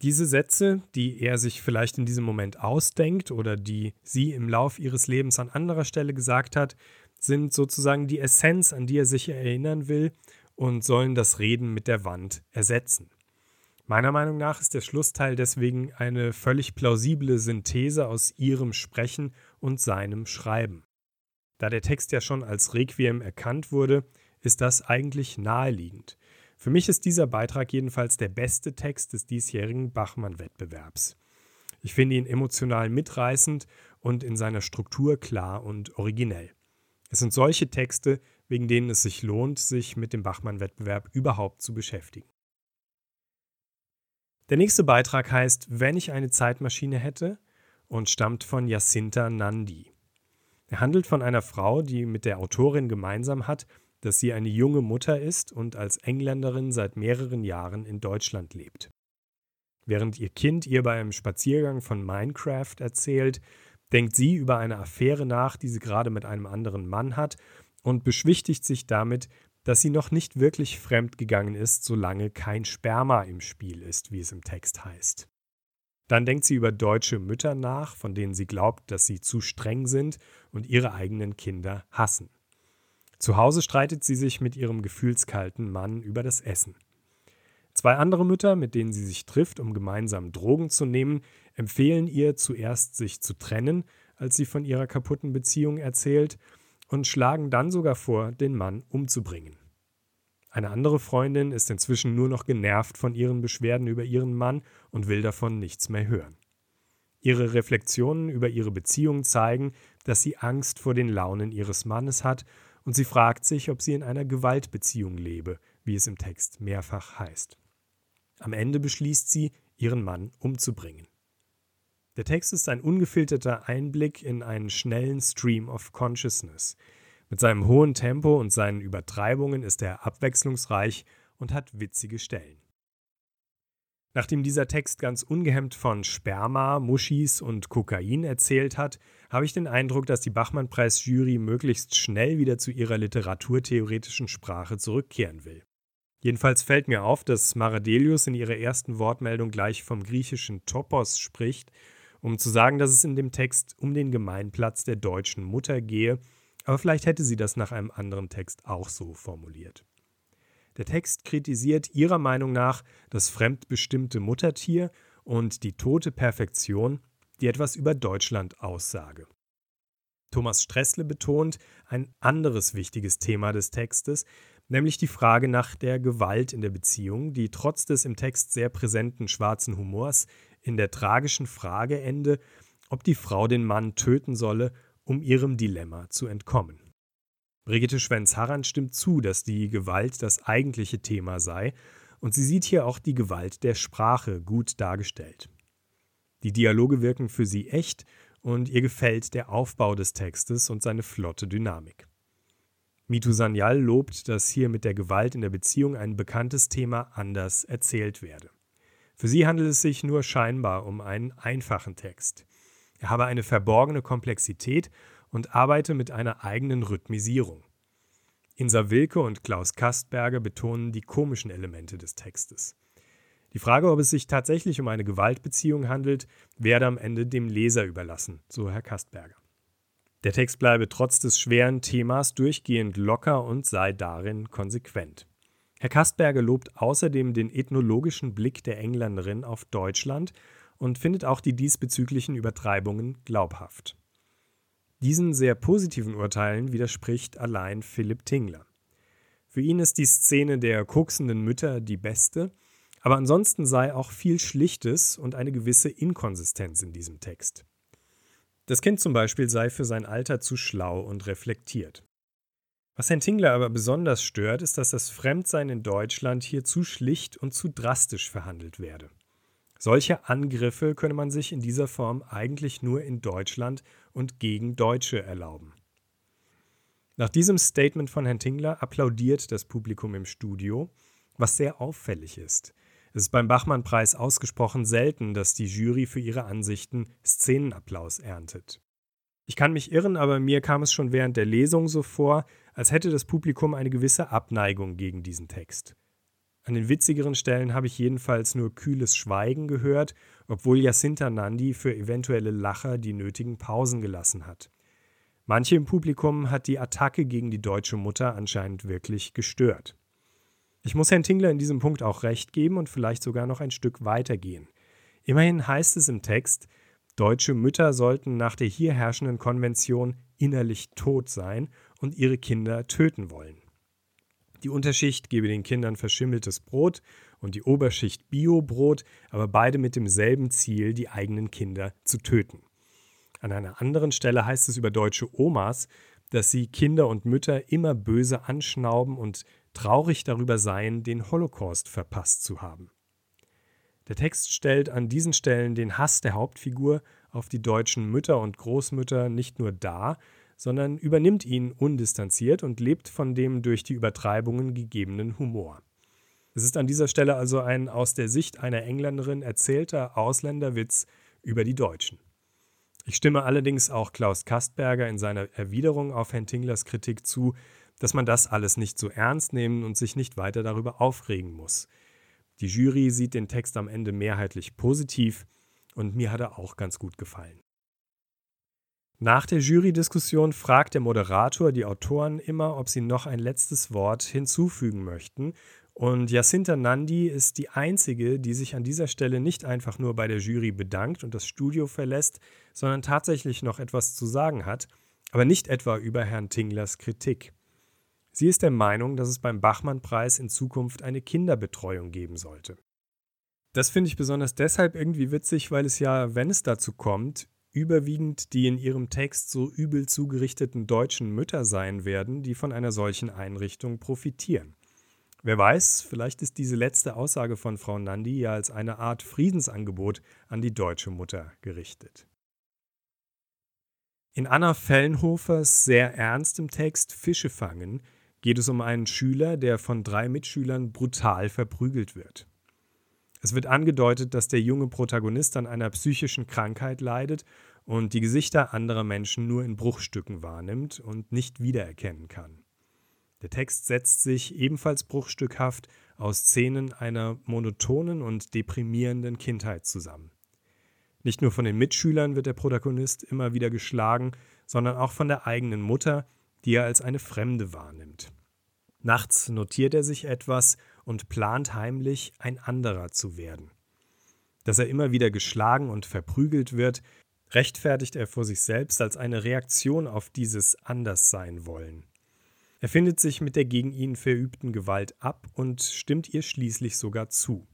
Diese Sätze, die er sich vielleicht in diesem Moment ausdenkt oder die sie im Lauf ihres Lebens an anderer Stelle gesagt hat, sind sozusagen die Essenz, an die er sich erinnern will und sollen das Reden mit der Wand ersetzen. Meiner Meinung nach ist der Schlussteil deswegen eine völlig plausible Synthese aus ihrem Sprechen und seinem Schreiben. Da der Text ja schon als Requiem erkannt wurde, ist das eigentlich naheliegend. Für mich ist dieser Beitrag jedenfalls der beste Text des diesjährigen Bachmann-Wettbewerbs. Ich finde ihn emotional mitreißend und in seiner Struktur klar und originell. Es sind solche Texte, wegen denen es sich lohnt, sich mit dem Bachmann-Wettbewerb überhaupt zu beschäftigen. Der nächste Beitrag heißt Wenn ich eine Zeitmaschine hätte und stammt von Jacinta Nandi. Er handelt von einer Frau, die mit der Autorin gemeinsam hat, dass sie eine junge Mutter ist und als Engländerin seit mehreren Jahren in Deutschland lebt. Während ihr Kind ihr bei einem Spaziergang von Minecraft erzählt, denkt sie über eine Affäre nach, die sie gerade mit einem anderen Mann hat und beschwichtigt sich damit, dass sie noch nicht wirklich fremd gegangen ist, solange kein Sperma im Spiel ist, wie es im Text heißt. Dann denkt sie über deutsche Mütter nach, von denen sie glaubt, dass sie zu streng sind und ihre eigenen Kinder hassen. Zu Hause streitet sie sich mit ihrem gefühlskalten Mann über das Essen. Zwei andere Mütter, mit denen sie sich trifft, um gemeinsam Drogen zu nehmen, empfehlen ihr zuerst, sich zu trennen, als sie von ihrer kaputten Beziehung erzählt, und schlagen dann sogar vor, den Mann umzubringen. Eine andere Freundin ist inzwischen nur noch genervt von ihren Beschwerden über ihren Mann und will davon nichts mehr hören. Ihre Reflexionen über ihre Beziehung zeigen, dass sie Angst vor den Launen ihres Mannes hat und sie fragt sich, ob sie in einer Gewaltbeziehung lebe, wie es im Text mehrfach heißt. Am Ende beschließt sie, ihren Mann umzubringen. Der Text ist ein ungefilterter Einblick in einen schnellen Stream of Consciousness. Mit seinem hohen Tempo und seinen Übertreibungen ist er abwechslungsreich und hat witzige Stellen. Nachdem dieser Text ganz ungehemmt von Sperma, Muschis und Kokain erzählt hat, habe ich den Eindruck, dass die Bachmann-Preis-Jury möglichst schnell wieder zu ihrer literaturtheoretischen Sprache zurückkehren will. Jedenfalls fällt mir auf, dass Maradelius in ihrer ersten Wortmeldung gleich vom griechischen Topos spricht, um zu sagen, dass es in dem Text um den Gemeinplatz der deutschen Mutter gehe, aber vielleicht hätte sie das nach einem anderen Text auch so formuliert. Der Text kritisiert ihrer Meinung nach das fremdbestimmte Muttertier und die tote Perfektion, die etwas über Deutschland aussage. Thomas Stressle betont ein anderes wichtiges Thema des Textes, nämlich die Frage nach der Gewalt in der Beziehung, die trotz des im Text sehr präsenten schwarzen Humors in der tragischen Frage ende, ob die Frau den Mann töten solle, um ihrem Dilemma zu entkommen. Brigitte Schwenz-Harrand stimmt zu, dass die Gewalt das eigentliche Thema sei, und sie sieht hier auch die Gewalt der Sprache gut dargestellt. Die Dialoge wirken für sie echt und ihr gefällt der Aufbau des Textes und seine flotte Dynamik. Mitu Sanyal lobt, dass hier mit der Gewalt in der Beziehung ein bekanntes Thema anders erzählt werde. Für sie handelt es sich nur scheinbar um einen einfachen Text. Er habe eine verborgene Komplexität und arbeite mit einer eigenen Rhythmisierung. Insa Wilke und Klaus Kastberger betonen die komischen Elemente des Textes. Die Frage, ob es sich tatsächlich um eine Gewaltbeziehung handelt, werde am Ende dem Leser überlassen, so Herr Kastberger. Der Text bleibe trotz des schweren Themas durchgehend locker und sei darin konsequent. Herr Kastberger lobt außerdem den ethnologischen Blick der Engländerin auf Deutschland und findet auch die diesbezüglichen Übertreibungen glaubhaft. Diesen sehr positiven Urteilen widerspricht allein Philipp Tingler. Für ihn ist die Szene der koksenden Mütter die beste, aber ansonsten sei auch viel Schlichtes und eine gewisse Inkonsistenz in diesem Text. Das Kind zum Beispiel sei für sein Alter zu schlau und reflektiert. Was Herrn Tingler aber besonders stört, ist, dass das Fremdsein in Deutschland hier zu schlicht und zu drastisch verhandelt werde. Solche Angriffe könne man sich in dieser Form eigentlich nur in Deutschland und gegen Deutsche erlauben. Nach diesem Statement von Herrn Tingler applaudiert das Publikum im Studio, was sehr auffällig ist. Es ist beim Bachmann-Preis ausgesprochen selten, dass die Jury für ihre Ansichten Szenenapplaus erntet. Ich kann mich irren, aber mir kam es schon während der Lesung so vor, als hätte das Publikum eine gewisse Abneigung gegen diesen Text. An den witzigeren Stellen habe ich jedenfalls nur kühles Schweigen gehört, obwohl Jacinta Nandi für eventuelle Lacher die nötigen Pausen gelassen hat. Manche im Publikum hat die Attacke gegen die deutsche Mutter anscheinend wirklich gestört. Ich muss Herrn Tingler in diesem Punkt auch recht geben und vielleicht sogar noch ein Stück weitergehen. Immerhin heißt es im Text, deutsche Mütter sollten nach der hier herrschenden Konvention innerlich tot sein und ihre Kinder töten wollen. Die Unterschicht gebe den Kindern verschimmeltes Brot und die Oberschicht Biobrot, aber beide mit demselben Ziel, die eigenen Kinder zu töten. An einer anderen Stelle heißt es über deutsche Omas, dass sie Kinder und Mütter immer böse anschnauben und traurig darüber seien, den Holocaust verpasst zu haben. Der Text stellt an diesen Stellen den Hass der Hauptfigur auf die deutschen Mütter und Großmütter nicht nur dar, sondern übernimmt ihn undistanziert und lebt von dem durch die Übertreibungen gegebenen Humor. Es ist an dieser Stelle also ein aus der Sicht einer Engländerin erzählter Ausländerwitz über die Deutschen. Ich stimme allerdings auch Klaus Kastberger in seiner Erwiderung auf Herrn Tinglers Kritik zu, dass man das alles nicht so ernst nehmen und sich nicht weiter darüber aufregen muss. Die Jury sieht den Text am Ende mehrheitlich positiv und mir hat er auch ganz gut gefallen. Nach der Jurydiskussion fragt der Moderator die Autoren immer, ob sie noch ein letztes Wort hinzufügen möchten. Und Jacinta Nandi ist die einzige, die sich an dieser Stelle nicht einfach nur bei der Jury bedankt und das Studio verlässt, sondern tatsächlich noch etwas zu sagen hat, aber nicht etwa über Herrn Tinglers Kritik. Sie ist der Meinung, dass es beim Bachmann-Preis in Zukunft eine Kinderbetreuung geben sollte. Das finde ich besonders deshalb irgendwie witzig, weil es ja, wenn es dazu kommt, überwiegend die in ihrem Text so übel zugerichteten deutschen Mütter sein werden, die von einer solchen Einrichtung profitieren. Wer weiß, vielleicht ist diese letzte Aussage von Frau Nandi ja als eine Art Friedensangebot an die deutsche Mutter gerichtet. In Anna Fellenhofers sehr ernstem Text Fische fangen geht es um einen Schüler, der von drei Mitschülern brutal verprügelt wird. Es wird angedeutet, dass der junge Protagonist an einer psychischen Krankheit leidet und die Gesichter anderer Menschen nur in Bruchstücken wahrnimmt und nicht wiedererkennen kann. Der Text setzt sich ebenfalls bruchstückhaft aus Szenen einer monotonen und deprimierenden Kindheit zusammen. Nicht nur von den Mitschülern wird der Protagonist immer wieder geschlagen, sondern auch von der eigenen Mutter, die er als eine Fremde wahrnimmt. Nachts notiert er sich etwas und plant heimlich, ein anderer zu werden. Dass er immer wieder geschlagen und verprügelt wird, rechtfertigt er vor sich selbst als eine Reaktion auf dieses Anderssein wollen. Er findet sich mit der gegen ihn verübten Gewalt ab und stimmt ihr schließlich sogar zu.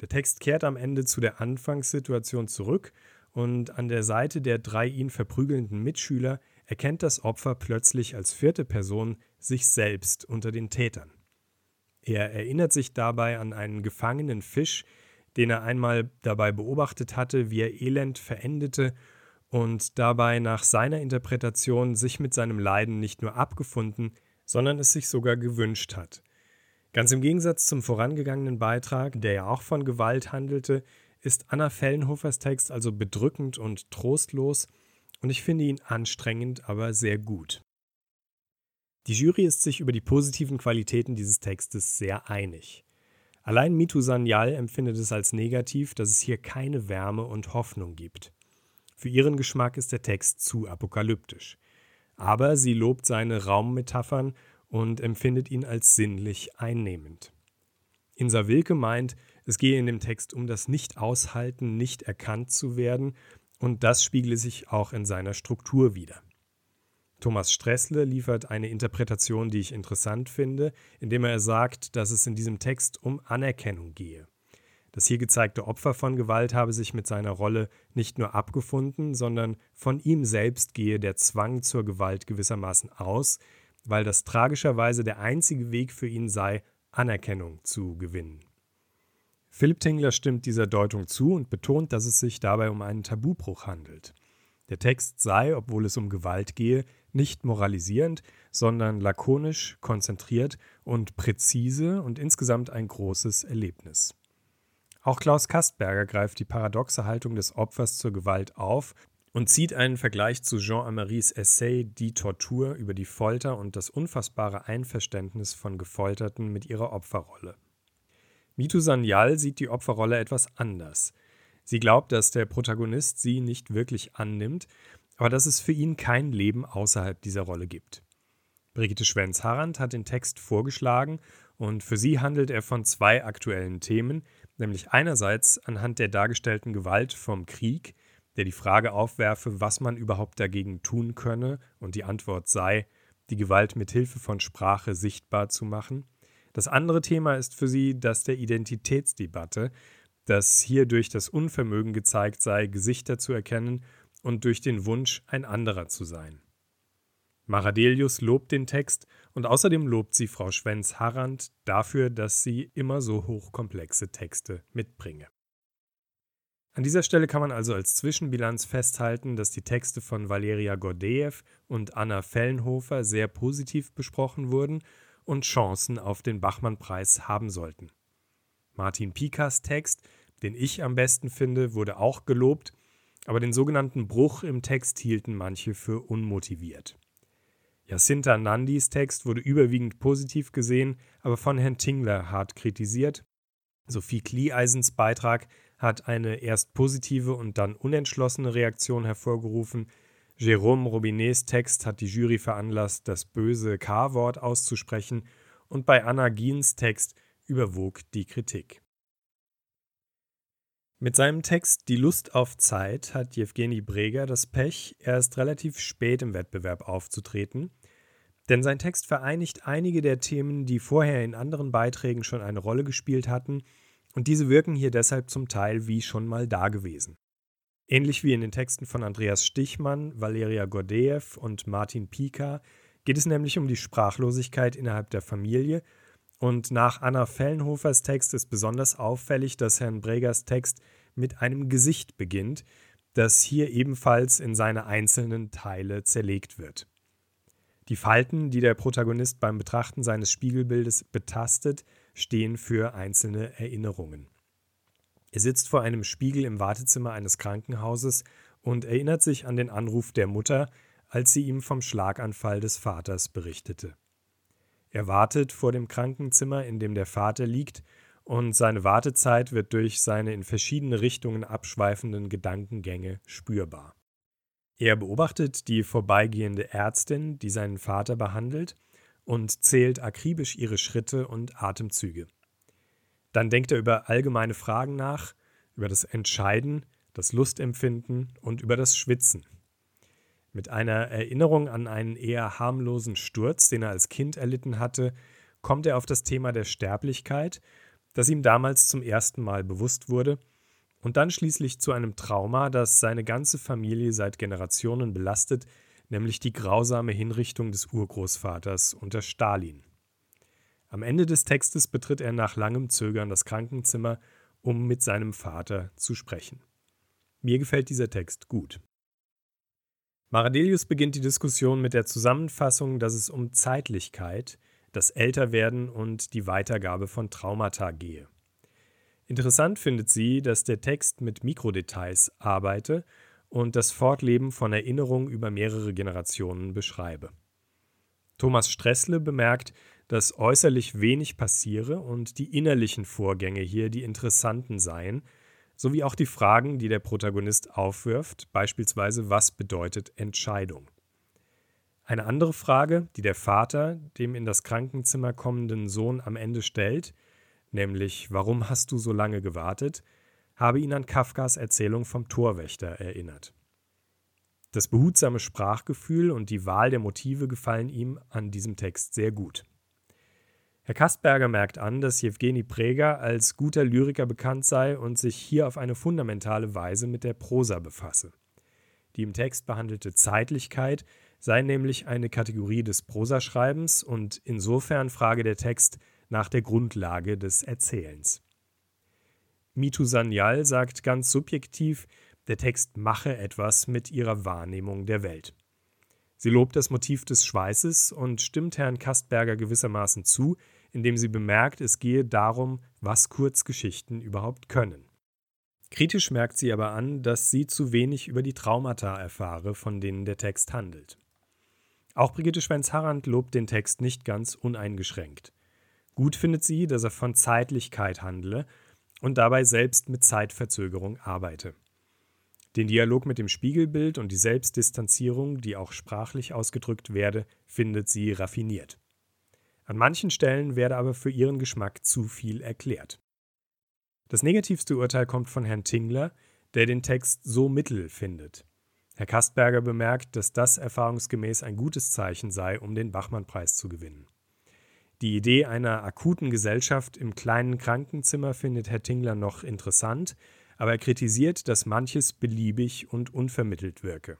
Der Text kehrt am Ende zu der Anfangssituation zurück und an der Seite der drei ihn verprügelnden Mitschüler erkennt das Opfer plötzlich als vierte Person sich selbst unter den Tätern. Er erinnert sich dabei an einen gefangenen Fisch, den er einmal dabei beobachtet hatte, wie er elend verendete und dabei nach seiner Interpretation sich mit seinem Leiden nicht nur abgefunden, sondern es sich sogar gewünscht hat. Ganz im Gegensatz zum vorangegangenen Beitrag, der ja auch von Gewalt handelte, ist Anna Fellenhofers Text also bedrückend und trostlos und ich finde ihn anstrengend, aber sehr gut. Die Jury ist sich über die positiven Qualitäten dieses Textes sehr einig. Allein Mitu Sanyal empfindet es als negativ, dass es hier keine Wärme und Hoffnung gibt. Für ihren Geschmack ist der Text zu apokalyptisch. Aber sie lobt seine Raummetaphern und empfindet ihn als sinnlich einnehmend. Insa Wilke meint, es gehe in dem Text um das Nicht-Aushalten, nicht erkannt zu werden und das spiegle sich auch in seiner Struktur wider. Thomas Stressle liefert eine Interpretation, die ich interessant finde, indem er sagt, dass es in diesem Text um Anerkennung gehe. Das hier gezeigte Opfer von Gewalt habe sich mit seiner Rolle nicht nur abgefunden, sondern von ihm selbst gehe der Zwang zur Gewalt gewissermaßen aus, weil das tragischerweise der einzige Weg für ihn sei, Anerkennung zu gewinnen. Philipp Tingler stimmt dieser Deutung zu und betont, dass es sich dabei um einen Tabubruch handelt. Der Text sei, obwohl es um Gewalt gehe, nicht moralisierend, sondern lakonisch, konzentriert und präzise und insgesamt ein großes Erlebnis. Auch Klaus Kastberger greift die paradoxe Haltung des Opfers zur Gewalt auf und zieht einen Vergleich zu Jean-Ameries Essay Die Tortur über die Folter und das unfassbare Einverständnis von Gefolterten mit ihrer Opferrolle. Mitu Sanyal sieht die Opferrolle etwas anders. Sie glaubt, dass der Protagonist sie nicht wirklich annimmt, aber dass es für ihn kein Leben außerhalb dieser Rolle gibt. Brigitte Schwenz-Harrand hat den Text vorgeschlagen und für sie handelt er von zwei aktuellen Themen, nämlich einerseits anhand der dargestellten Gewalt vom Krieg, der die Frage aufwerfe, was man überhaupt dagegen tun könne, und die Antwort sei, die Gewalt mit Hilfe von Sprache sichtbar zu machen. Das andere Thema ist für sie das der Identitätsdebatte, dass hier durch das Unvermögen gezeigt sei, Gesichter zu erkennen und durch den Wunsch, ein anderer zu sein. Maradelius lobt den Text und außerdem lobt sie Frau Schwenz-Harrand dafür, dass sie immer so hochkomplexe Texte mitbringe. An dieser Stelle kann man also als Zwischenbilanz festhalten, dass die Texte von Valeria Gordeev und Anna Fellenhofer sehr positiv besprochen wurden und Chancen auf den Bachmann-Preis haben sollten. Martin Pikas Text, den ich am besten finde, wurde auch gelobt, aber den sogenannten Bruch im Text hielten manche für unmotiviert. Jacinta Nandis Text wurde überwiegend positiv gesehen, aber von Herrn Tingler hart kritisiert. Sophie Klieeisens Beitrag hat eine erst positive und dann unentschlossene Reaktion hervorgerufen. Jérôme Robinets Text hat die Jury veranlasst, das böse K-Wort auszusprechen, und bei Anna Giens Text überwog die Kritik. Mit seinem Text Die Lust auf Zeit hat Jewgeni Breger das Pech, erst relativ spät im Wettbewerb aufzutreten, denn sein Text vereinigt einige der Themen, die vorher in anderen Beiträgen schon eine Rolle gespielt hatten, und diese wirken hier deshalb zum Teil wie schon mal dagewesen. Ähnlich wie in den Texten von Andreas Stichmann, Valeria Gordeev und Martin Pika geht es nämlich um die Sprachlosigkeit innerhalb der Familie und nach Anna Fellenhofers Text ist besonders auffällig, dass Herrn Bregers Text mit einem Gesicht beginnt, das hier ebenfalls in seine einzelnen Teile zerlegt wird. Die Falten, die der Protagonist beim Betrachten seines Spiegelbildes betastet, stehen für einzelne Erinnerungen. Er sitzt vor einem Spiegel im Wartezimmer eines Krankenhauses und erinnert sich an den Anruf der Mutter, als sie ihm vom Schlaganfall des Vaters berichtete. Er wartet vor dem Krankenzimmer, in dem der Vater liegt, und seine Wartezeit wird durch seine in verschiedene Richtungen abschweifenden Gedankengänge spürbar. Er beobachtet die vorbeigehende Ärztin, die seinen Vater behandelt, und zählt akribisch ihre Schritte und Atemzüge. Dann denkt er über allgemeine Fragen nach, über das Entscheiden, das Lustempfinden und über das Schwitzen. Mit einer Erinnerung an einen eher harmlosen Sturz, den er als Kind erlitten hatte, kommt er auf das Thema der Sterblichkeit, das ihm damals zum ersten Mal bewusst wurde, und dann schließlich zu einem Trauma, das seine ganze Familie seit Generationen belastet, nämlich die grausame Hinrichtung des Urgroßvaters unter Stalin. Am Ende des Textes betritt er nach langem Zögern das Krankenzimmer, um mit seinem Vater zu sprechen. Mir gefällt dieser Text gut. Maradelius beginnt die Diskussion mit der Zusammenfassung, dass es um Zeitlichkeit, das Älterwerden und die Weitergabe von Traumata gehe. Interessant findet sie, dass der Text mit Mikrodetails arbeite und das Fortleben von Erinnerungen über mehrere Generationen beschreibe. Thomas Stressle bemerkt, dass äußerlich wenig passiere und die innerlichen Vorgänge hier die interessanten seien, sowie auch die Fragen, die der Protagonist aufwirft, beispielsweise was bedeutet Entscheidung. Eine andere Frage, die der Vater dem in das Krankenzimmer kommenden Sohn am Ende stellt, nämlich warum hast du so lange gewartet, habe ihn an Kafkas Erzählung vom Torwächter erinnert. Das behutsame Sprachgefühl und die Wahl der Motive gefallen ihm an diesem Text sehr gut. Herr Kastberger merkt an, dass Jewgeni Preger als guter Lyriker bekannt sei und sich hier auf eine fundamentale Weise mit der Prosa befasse. Die im Text behandelte Zeitlichkeit sei nämlich eine Kategorie des Prosaschreibens und insofern frage der Text nach der Grundlage des Erzählens. Mitu Sanyal sagt ganz subjektiv, der Text mache etwas mit ihrer Wahrnehmung der Welt. Sie lobt das Motiv des Schweißes und stimmt Herrn Kastberger gewissermaßen zu, indem sie bemerkt, es gehe darum, was Kurzgeschichten überhaupt können. Kritisch merkt sie aber an, dass sie zu wenig über die Traumata erfahre, von denen der Text handelt. Auch Brigitte Schwenz-Harrand lobt den Text nicht ganz uneingeschränkt. Gut findet sie, dass er von Zeitlichkeit handle und dabei selbst mit Zeitverzögerung arbeite. Den Dialog mit dem Spiegelbild und die Selbstdistanzierung, die auch sprachlich ausgedrückt werde, findet sie raffiniert. An manchen Stellen werde aber für ihren Geschmack zu viel erklärt. Das negativste Urteil kommt von Herrn Tingler, der den Text so mittel findet. Herr Kastberger bemerkt, dass das erfahrungsgemäß ein gutes Zeichen sei, um den Bachmann-Preis zu gewinnen. Die Idee einer akuten Gesellschaft im kleinen Krankenzimmer findet Herr Tingler noch interessant, aber er kritisiert, dass manches beliebig und unvermittelt wirke.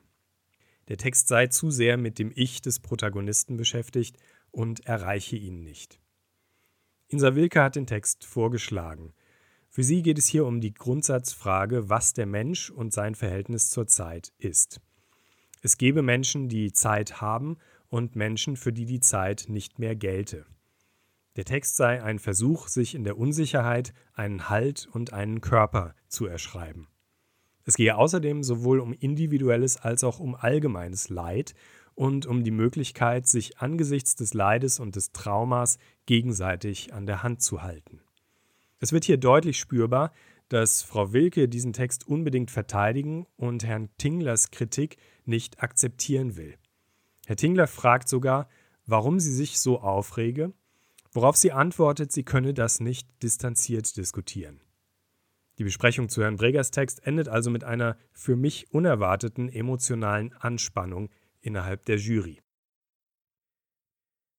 Der Text sei zu sehr mit dem Ich des Protagonisten beschäftigt und erreiche ihn nicht. Insa Wilke hat den Text vorgeschlagen. Für sie geht es hier um die Grundsatzfrage, was der Mensch und sein Verhältnis zur Zeit ist. Es gebe Menschen, die Zeit haben und Menschen, für die die Zeit nicht mehr gelte. Der Text sei ein Versuch, sich in der Unsicherheit einen Halt und einen Körper zu erschreiben. Es gehe außerdem sowohl um individuelles als auch um allgemeines Leid und um die Möglichkeit, sich angesichts des Leides und des Traumas gegenseitig an der Hand zu halten. Es wird hier deutlich spürbar, dass Frau Wilke diesen Text unbedingt verteidigen und Herrn Tinglers Kritik nicht akzeptieren will. Herr Tingler fragt sogar, warum sie sich so aufrege worauf sie antwortet, sie könne das nicht distanziert diskutieren. Die Besprechung zu Herrn Bregers Text endet also mit einer für mich unerwarteten emotionalen Anspannung innerhalb der Jury.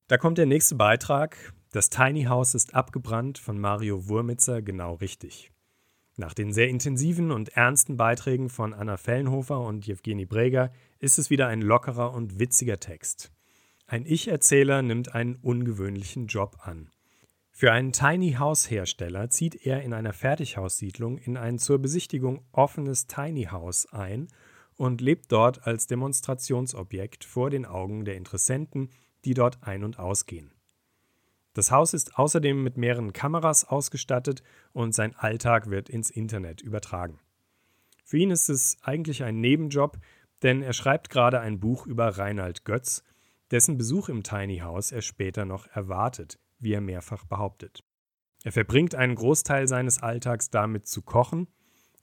Da kommt der nächste Beitrag. Das Tiny House ist abgebrannt von Mario Wurmitzer genau richtig. Nach den sehr intensiven und ernsten Beiträgen von Anna Fellenhofer und Jewgeni Breger ist es wieder ein lockerer und witziger Text. Ein Ich-Erzähler nimmt einen ungewöhnlichen Job an. Für einen Tiny House Hersteller zieht er in einer Fertighaussiedlung in ein zur Besichtigung offenes Tiny House ein und lebt dort als Demonstrationsobjekt vor den Augen der Interessenten, die dort ein- und ausgehen. Das Haus ist außerdem mit mehreren Kameras ausgestattet und sein Alltag wird ins Internet übertragen. Für ihn ist es eigentlich ein Nebenjob, denn er schreibt gerade ein Buch über Reinhard Götz, dessen Besuch im Tiny House er später noch erwartet, wie er mehrfach behauptet. Er verbringt einen Großteil seines Alltags damit zu kochen,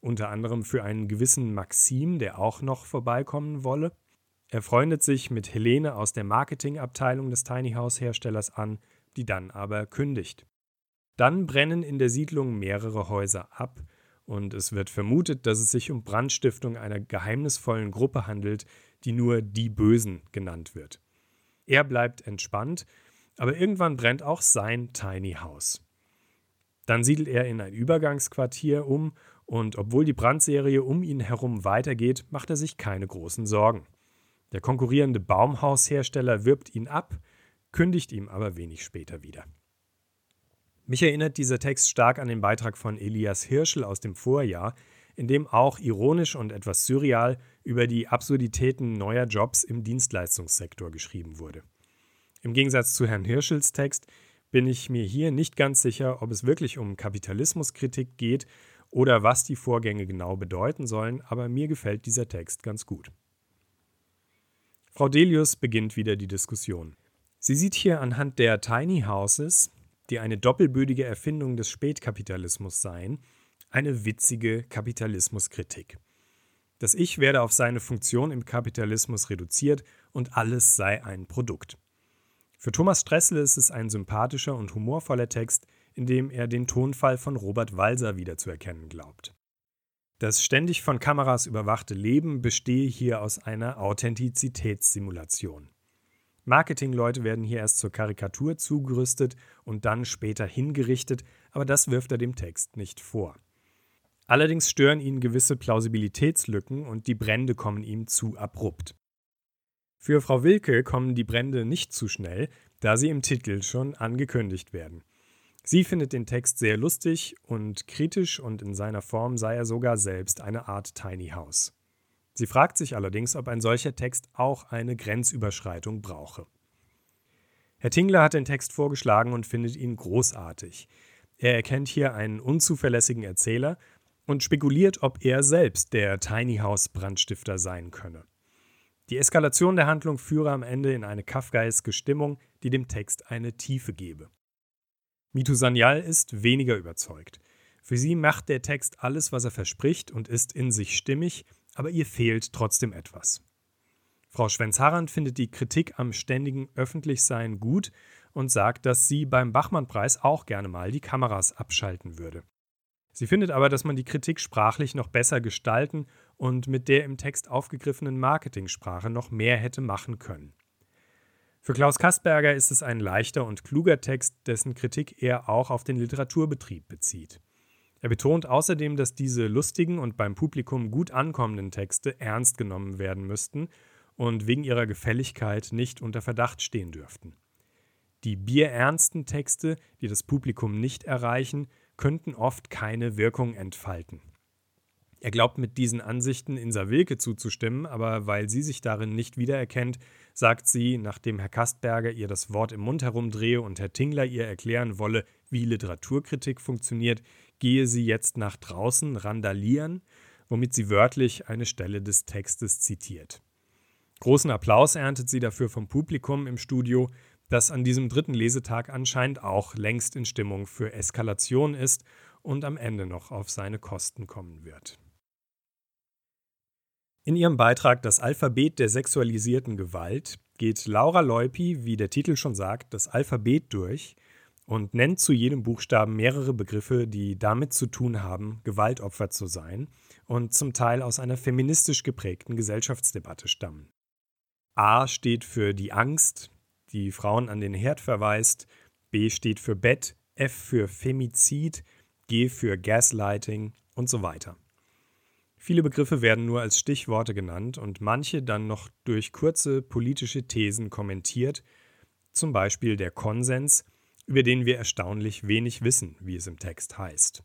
unter anderem für einen gewissen Maxim, der auch noch vorbeikommen wolle. Er freundet sich mit Helene aus der Marketingabteilung des Tiny House Herstellers an, die dann aber kündigt. Dann brennen in der Siedlung mehrere Häuser ab und es wird vermutet, dass es sich um Brandstiftung einer geheimnisvollen Gruppe handelt, die nur die Bösen genannt wird. Er bleibt entspannt, aber irgendwann brennt auch sein Tiny House. Dann siedelt er in ein Übergangsquartier um und obwohl die Brandserie um ihn herum weitergeht, macht er sich keine großen Sorgen. Der konkurrierende Baumhaushersteller wirbt ihn ab, kündigt ihm aber wenig später wieder. Mich erinnert dieser Text stark an den Beitrag von Elias Hirschel aus dem Vorjahr, in dem auch ironisch und etwas surreal über die Absurditäten neuer Jobs im Dienstleistungssektor geschrieben wurde. Im Gegensatz zu Herrn Hirschels Text bin ich mir hier nicht ganz sicher, ob es wirklich um Kapitalismuskritik geht oder was die Vorgänge genau bedeuten sollen, aber mir gefällt dieser Text ganz gut. Frau Delius beginnt wieder die Diskussion. Sie sieht hier anhand der Tiny Houses, die eine doppelbödige Erfindung des Spätkapitalismus seien, eine witzige Kapitalismuskritik. Das Ich werde auf seine Funktion im Kapitalismus reduziert und alles sei ein Produkt. Für Thomas Stressel ist es ein sympathischer und humorvoller Text, in dem er den Tonfall von Robert Walser wiederzuerkennen glaubt. Das ständig von Kameras überwachte Leben bestehe hier aus einer Authentizitätssimulation. Marketingleute werden hier erst zur Karikatur zugerüstet und dann später hingerichtet, aber das wirft er dem Text nicht vor. Allerdings stören ihn gewisse Plausibilitätslücken und die Brände kommen ihm zu abrupt. Für Frau Wilke kommen die Brände nicht zu schnell, da sie im Titel schon angekündigt werden. Sie findet den Text sehr lustig und kritisch und in seiner Form sei er sogar selbst eine Art Tiny House. Sie fragt sich allerdings, ob ein solcher Text auch eine Grenzüberschreitung brauche. Herr Tingler hat den Text vorgeschlagen und findet ihn großartig. Er erkennt hier einen unzuverlässigen Erzähler und spekuliert, ob er selbst der Tiny House Brandstifter sein könne. Die Eskalation der Handlung führe am Ende in eine kafkaeske Stimmung, die dem Text eine Tiefe gebe. Mitu Sanyal ist weniger überzeugt. Für sie macht der Text alles, was er verspricht und ist in sich stimmig, aber ihr fehlt trotzdem etwas. Frau Schwenz-Harrand findet die Kritik am ständigen Öffentlichsein gut und sagt, dass sie beim Bachmann-Preis auch gerne mal die Kameras abschalten würde. Sie findet aber, dass man die Kritik sprachlich noch besser gestalten und mit der im Text aufgegriffenen Marketingsprache noch mehr hätte machen können. Für Klaus Kastberger ist es ein leichter und kluger Text, dessen Kritik er auch auf den Literaturbetrieb bezieht. Er betont außerdem, dass diese lustigen und beim Publikum gut ankommenden Texte ernst genommen werden müssten und wegen ihrer Gefälligkeit nicht unter Verdacht stehen dürften. Die bierernsten Texte, die das Publikum nicht erreichen, könnten oft keine Wirkung entfalten. Er glaubt mit diesen Ansichten Insa Wilke zuzustimmen, aber weil sie sich darin nicht wiedererkennt, sagt sie, nachdem Herr Kastberger ihr das Wort im Mund herumdrehe und Herr Tingler ihr erklären wolle, wie Literaturkritik funktioniert, gehe sie jetzt nach draußen randalieren, womit sie wörtlich eine Stelle des Textes zitiert. Großen Applaus erntet sie dafür vom Publikum im Studio, das an diesem dritten Lesetag anscheinend auch längst in Stimmung für Eskalation ist und am Ende noch auf seine Kosten kommen wird. In ihrem Beitrag Das Alphabet der sexualisierten Gewalt geht Laura Leupi, wie der Titel schon sagt, das Alphabet durch und nennt zu jedem Buchstaben mehrere Begriffe, die damit zu tun haben, Gewaltopfer zu sein und zum Teil aus einer feministisch geprägten Gesellschaftsdebatte stammen. A steht für die Angst, die Frauen an den Herd verweist, B steht für Bett, F für Femizid, G für Gaslighting und so weiter. Viele Begriffe werden nur als Stichworte genannt und manche dann noch durch kurze politische Thesen kommentiert, zum Beispiel der Konsens, über den wir erstaunlich wenig wissen, wie es im Text heißt.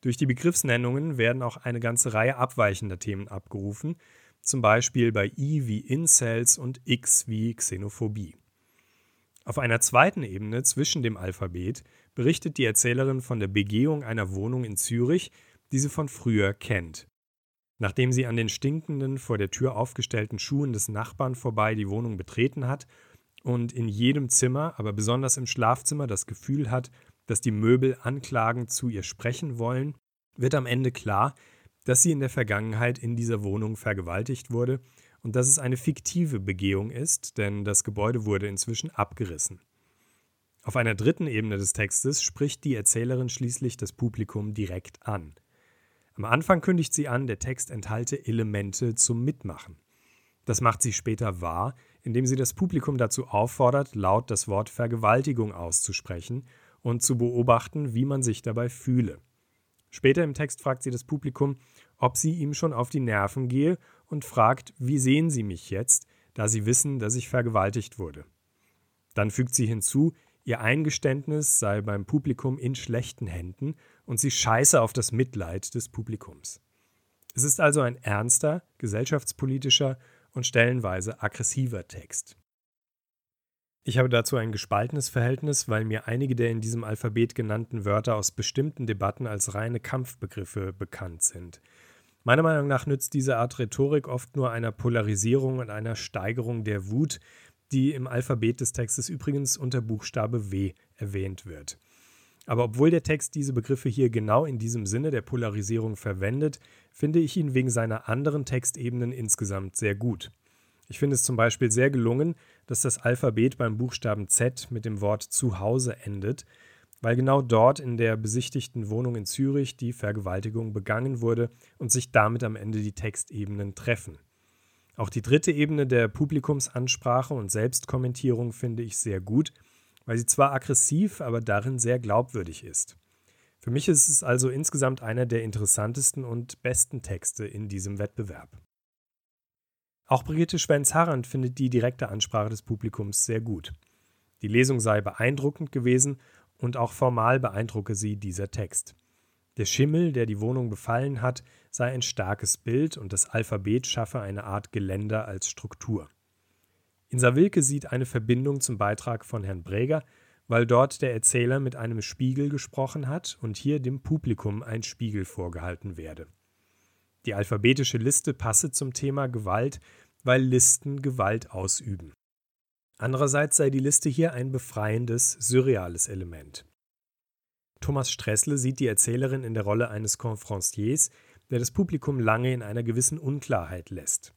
Durch die Begriffsnennungen werden auch eine ganze Reihe abweichender Themen abgerufen, zum Beispiel bei I wie Incels und X wie Xenophobie. Auf einer zweiten Ebene zwischen dem Alphabet berichtet die Erzählerin von der Begehung einer Wohnung in Zürich, die sie von früher kennt. Nachdem sie an den stinkenden, vor der Tür aufgestellten Schuhen des Nachbarn vorbei die Wohnung betreten hat und in jedem Zimmer, aber besonders im Schlafzimmer, das Gefühl hat, dass die Möbel anklagend zu ihr sprechen wollen, wird am Ende klar, dass sie in der Vergangenheit in dieser Wohnung vergewaltigt wurde und dass es eine fiktive Begehung ist, denn das Gebäude wurde inzwischen abgerissen. Auf einer dritten Ebene des Textes spricht die Erzählerin schließlich das Publikum direkt an. Am Anfang kündigt sie an, der Text enthalte Elemente zum Mitmachen. Das macht sie später wahr, indem sie das Publikum dazu auffordert, laut das Wort Vergewaltigung auszusprechen und zu beobachten, wie man sich dabei fühle. Später im Text fragt sie das Publikum, ob sie ihm schon auf die Nerven gehe und fragt, wie sehen Sie mich jetzt, da Sie wissen, dass ich vergewaltigt wurde. Dann fügt sie hinzu, Ihr Eingeständnis sei beim Publikum in schlechten Händen und sie scheiße auf das Mitleid des Publikums. Es ist also ein ernster, gesellschaftspolitischer und stellenweise aggressiver Text. Ich habe dazu ein gespaltenes Verhältnis, weil mir einige der in diesem Alphabet genannten Wörter aus bestimmten Debatten als reine Kampfbegriffe bekannt sind. Meiner Meinung nach nützt diese Art Rhetorik oft nur einer Polarisierung und einer Steigerung der Wut, die im Alphabet des Textes übrigens unter Buchstabe W erwähnt wird. Aber obwohl der Text diese Begriffe hier genau in diesem Sinne der Polarisierung verwendet, finde ich ihn wegen seiner anderen Textebenen insgesamt sehr gut. Ich finde es zum Beispiel sehr gelungen, dass das Alphabet beim Buchstaben Z mit dem Wort Zuhause endet, weil genau dort in der besichtigten Wohnung in Zürich die Vergewaltigung begangen wurde und sich damit am Ende die Textebenen treffen. Auch die dritte Ebene der Publikumsansprache und Selbstkommentierung finde ich sehr gut, weil sie zwar aggressiv, aber darin sehr glaubwürdig ist. Für mich ist es also insgesamt einer der interessantesten und besten Texte in diesem Wettbewerb. Auch Brigitte Schwenz-Harrand findet die direkte Ansprache des Publikums sehr gut. Die Lesung sei beeindruckend gewesen und auch formal beeindrucke sie dieser Text. Der Schimmel, der die Wohnung befallen hat, sei ein starkes Bild und das Alphabet schaffe eine Art Geländer als Struktur. Insa Wilke sieht eine Verbindung zum Beitrag von Herrn Breger, weil dort der Erzähler mit einem Spiegel gesprochen hat und hier dem Publikum ein Spiegel vorgehalten werde. Die alphabetische Liste passe zum Thema Gewalt, weil Listen Gewalt ausüben. Andererseits sei die Liste hier ein befreiendes, surreales Element. Thomas Stressle sieht die Erzählerin in der Rolle eines Confranciers, der das Publikum lange in einer gewissen Unklarheit lässt.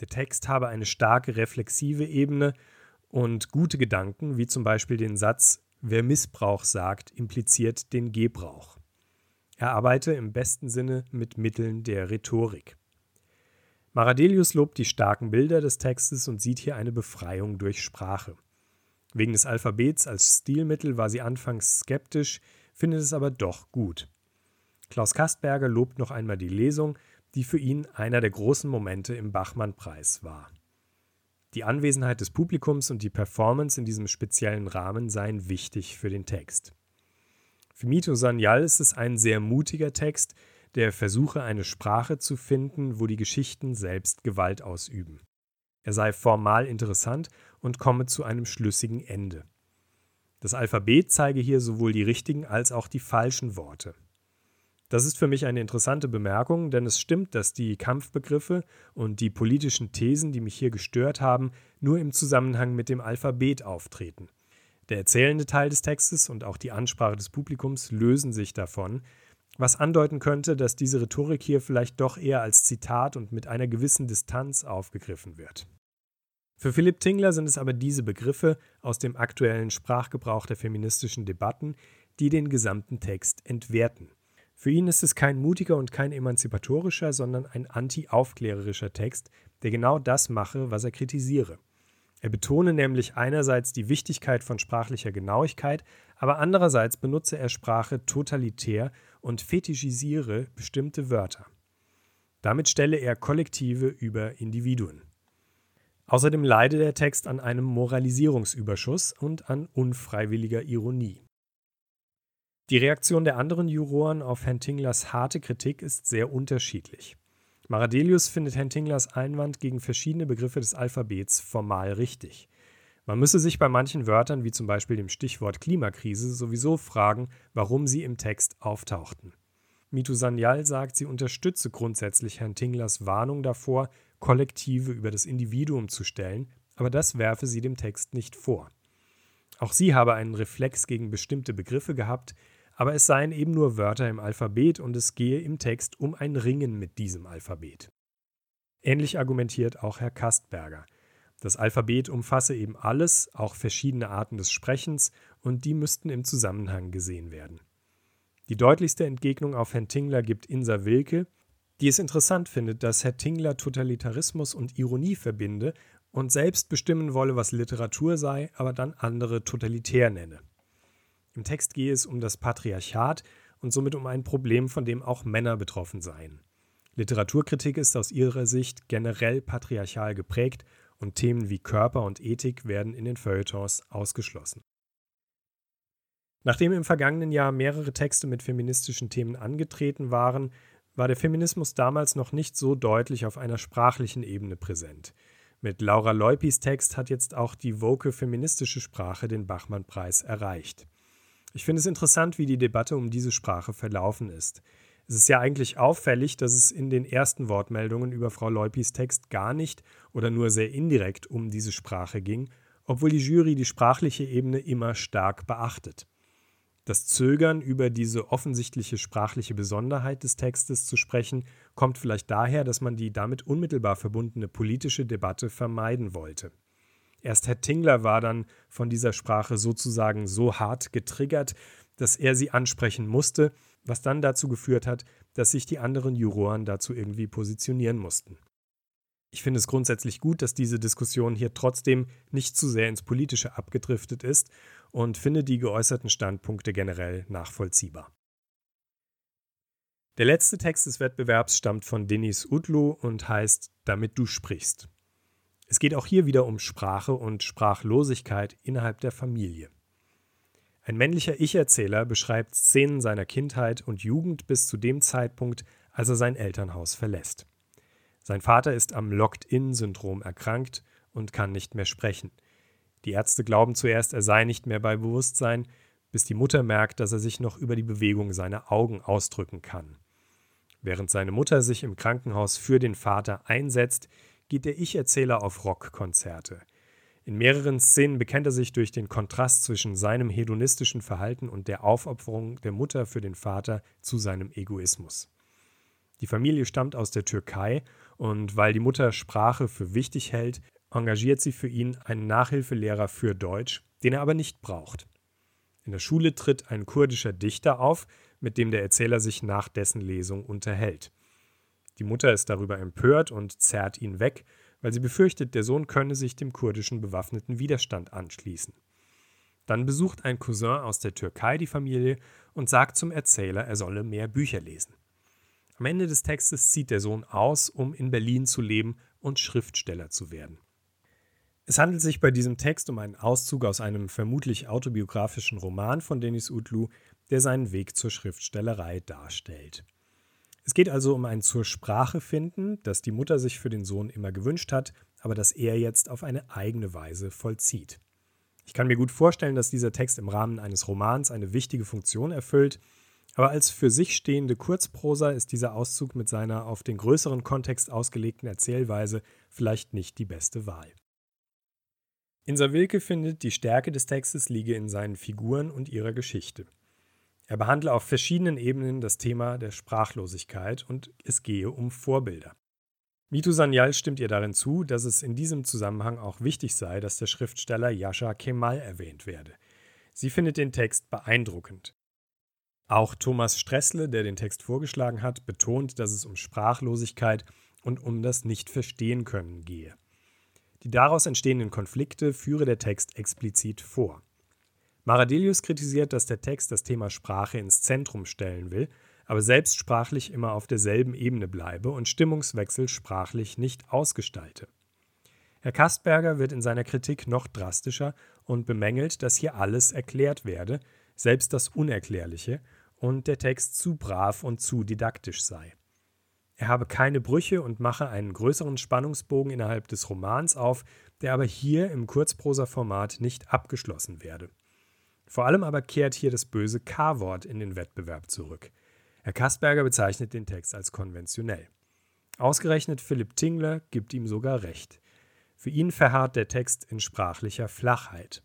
Der Text habe eine starke reflexive Ebene und gute Gedanken, wie zum Beispiel den Satz Wer Missbrauch sagt, impliziert den Gebrauch. Er arbeite im besten Sinne mit Mitteln der Rhetorik. Maradelius lobt die starken Bilder des Textes und sieht hier eine Befreiung durch Sprache. Wegen des Alphabets als Stilmittel war sie anfangs skeptisch, findet es aber doch gut. Klaus Kastberger lobt noch einmal die Lesung, die für ihn einer der großen Momente im Bachmann-Preis war. Die Anwesenheit des Publikums und die Performance in diesem speziellen Rahmen seien wichtig für den Text. Für Mito Sanyal ist es ein sehr mutiger Text, der versuche, eine Sprache zu finden, wo die Geschichten selbst Gewalt ausüben. Er sei formal interessant und komme zu einem schlüssigen Ende. Das Alphabet zeige hier sowohl die richtigen als auch die falschen Worte. Das ist für mich eine interessante Bemerkung, denn es stimmt, dass die Kampfbegriffe und die politischen Thesen, die mich hier gestört haben, nur im Zusammenhang mit dem Alphabet auftreten. Der erzählende Teil des Textes und auch die Ansprache des Publikums lösen sich davon, was andeuten könnte, dass diese Rhetorik hier vielleicht doch eher als Zitat und mit einer gewissen Distanz aufgegriffen wird. Für Philipp Tingler sind es aber diese Begriffe aus dem aktuellen Sprachgebrauch der feministischen Debatten, die den gesamten Text entwerten. Für ihn ist es kein mutiger und kein emanzipatorischer, sondern ein anti-aufklärerischer Text, der genau das mache, was er kritisiere. Er betone nämlich einerseits die Wichtigkeit von sprachlicher Genauigkeit, aber andererseits benutze er Sprache totalitär und fetischisiere bestimmte Wörter. Damit stelle er Kollektive über Individuen. Außerdem leide der Text an einem Moralisierungsüberschuss und an unfreiwilliger Ironie. Die Reaktion der anderen Juroren auf Herrn Tinglers harte Kritik ist sehr unterschiedlich. Maradelius findet Herrn Tinglers Einwand gegen verschiedene Begriffe des Alphabets formal richtig. Man müsse sich bei manchen Wörtern, wie zum Beispiel dem Stichwort Klimakrise, sowieso fragen, warum sie im Text auftauchten. Mitu Sanyal sagt, sie unterstütze grundsätzlich Herrn Tinglers Warnung davor, Kollektive über das Individuum zu stellen, aber das werfe sie dem Text nicht vor. Auch sie habe einen Reflex gegen bestimmte Begriffe gehabt, aber es seien eben nur Wörter im Alphabet und es gehe im Text um ein Ringen mit diesem Alphabet. Ähnlich argumentiert auch Herr Kastberger. Das Alphabet umfasse eben alles, auch verschiedene Arten des Sprechens, und die müssten im Zusammenhang gesehen werden. Die deutlichste Entgegnung auf Herrn Tingler gibt Insa Wilke, die es interessant findet, dass Herr Tingler Totalitarismus und Ironie verbinde und selbst bestimmen wolle, was Literatur sei, aber dann andere totalitär nenne. Im Text gehe es um das Patriarchat und somit um ein Problem, von dem auch Männer betroffen seien. Literaturkritik ist aus ihrer Sicht generell patriarchal geprägt und Themen wie Körper und Ethik werden in den Feuilletons ausgeschlossen. Nachdem im vergangenen Jahr mehrere Texte mit feministischen Themen angetreten waren, war der Feminismus damals noch nicht so deutlich auf einer sprachlichen Ebene präsent. Mit Laura Leupis Text hat jetzt auch die woke feministische Sprache den Bachmann-Preis erreicht. Ich finde es interessant, wie die Debatte um diese Sprache verlaufen ist. Es ist ja eigentlich auffällig, dass es in den ersten Wortmeldungen über Frau Leupis Text gar nicht oder nur sehr indirekt um diese Sprache ging, obwohl die Jury die sprachliche Ebene immer stark beachtet. Das Zögern über diese offensichtliche sprachliche Besonderheit des Textes zu sprechen, kommt vielleicht daher, dass man die damit unmittelbar verbundene politische Debatte vermeiden wollte. Erst Herr Tingler war dann von dieser Sprache sozusagen so hart getriggert, dass er sie ansprechen musste, was dann dazu geführt hat, dass sich die anderen Juroren dazu irgendwie positionieren mussten. Ich finde es grundsätzlich gut, dass diese Diskussion hier trotzdem nicht zu sehr ins Politische abgedriftet ist und finde die geäußerten Standpunkte generell nachvollziehbar. Der letzte Text des Wettbewerbs stammt von Denis Utlu und heißt Damit du sprichst. Es geht auch hier wieder um Sprache und Sprachlosigkeit innerhalb der Familie. Ein männlicher Ich-Erzähler beschreibt Szenen seiner Kindheit und Jugend bis zu dem Zeitpunkt, als er sein Elternhaus verlässt. Sein Vater ist am Locked-In-Syndrom erkrankt und kann nicht mehr sprechen. Die Ärzte glauben zuerst, er sei nicht mehr bei Bewusstsein, bis die Mutter merkt, dass er sich noch über die Bewegung seiner Augen ausdrücken kann. Während seine Mutter sich im Krankenhaus für den Vater einsetzt, geht der Ich-Erzähler auf Rockkonzerte. In mehreren Szenen bekennt er sich durch den Kontrast zwischen seinem hedonistischen Verhalten und der Aufopferung der Mutter für den Vater zu seinem Egoismus. Die Familie stammt aus der Türkei und weil die Mutter Sprache für wichtig hält, engagiert sie für ihn einen Nachhilfelehrer für Deutsch, den er aber nicht braucht. In der Schule tritt ein kurdischer Dichter auf, mit dem der Erzähler sich nach dessen Lesung unterhält. Die Mutter ist darüber empört und zerrt ihn weg, weil sie befürchtet, der Sohn könne sich dem kurdischen bewaffneten Widerstand anschließen. Dann besucht ein Cousin aus der Türkei die Familie und sagt zum Erzähler, er solle mehr Bücher lesen. Am Ende des Textes zieht der Sohn aus, um in Berlin zu leben und Schriftsteller zu werden. Es handelt sich bei diesem Text um einen Auszug aus einem vermutlich autobiografischen Roman von Denis Utlu, der seinen Weg zur Schriftstellerei darstellt. Es geht also um ein zur Sprache finden, das die Mutter sich für den Sohn immer gewünscht hat, aber das er jetzt auf eine eigene Weise vollzieht. Ich kann mir gut vorstellen, dass dieser Text im Rahmen eines Romans eine wichtige Funktion erfüllt, aber als für sich stehende Kurzprosa ist dieser Auszug mit seiner auf den größeren Kontext ausgelegten Erzählweise vielleicht nicht die beste Wahl. Insa Wilke findet, die Stärke des Textes liege in seinen Figuren und ihrer Geschichte. Er behandle auf verschiedenen Ebenen das Thema der Sprachlosigkeit und es gehe um Vorbilder. Mitu Sanyal stimmt ihr darin zu, dass es in diesem Zusammenhang auch wichtig sei, dass der Schriftsteller Yasha Kemal erwähnt werde. Sie findet den Text beeindruckend. Auch Thomas Stressle, der den Text vorgeschlagen hat, betont, dass es um Sprachlosigkeit und um das Nicht-Verstehen-Können gehe. Die daraus entstehenden Konflikte führe der Text explizit vor. Maradelius kritisiert, dass der Text das Thema Sprache ins Zentrum stellen will, aber selbst sprachlich immer auf derselben Ebene bleibe und Stimmungswechsel sprachlich nicht ausgestalte. Herr Kastberger wird in seiner Kritik noch drastischer und bemängelt, dass hier alles erklärt werde, selbst das Unerklärliche, und der Text zu brav und zu didaktisch sei. Er habe keine Brüche und mache einen größeren Spannungsbogen innerhalb des Romans auf, der aber hier im Kurzprosa-Format nicht abgeschlossen werde. Vor allem aber kehrt hier das böse K-Wort in den Wettbewerb zurück. Herr Kastberger bezeichnet den Text als konventionell. Ausgerechnet Philipp Tingler gibt ihm sogar recht. Für ihn verharrt der Text in sprachlicher Flachheit.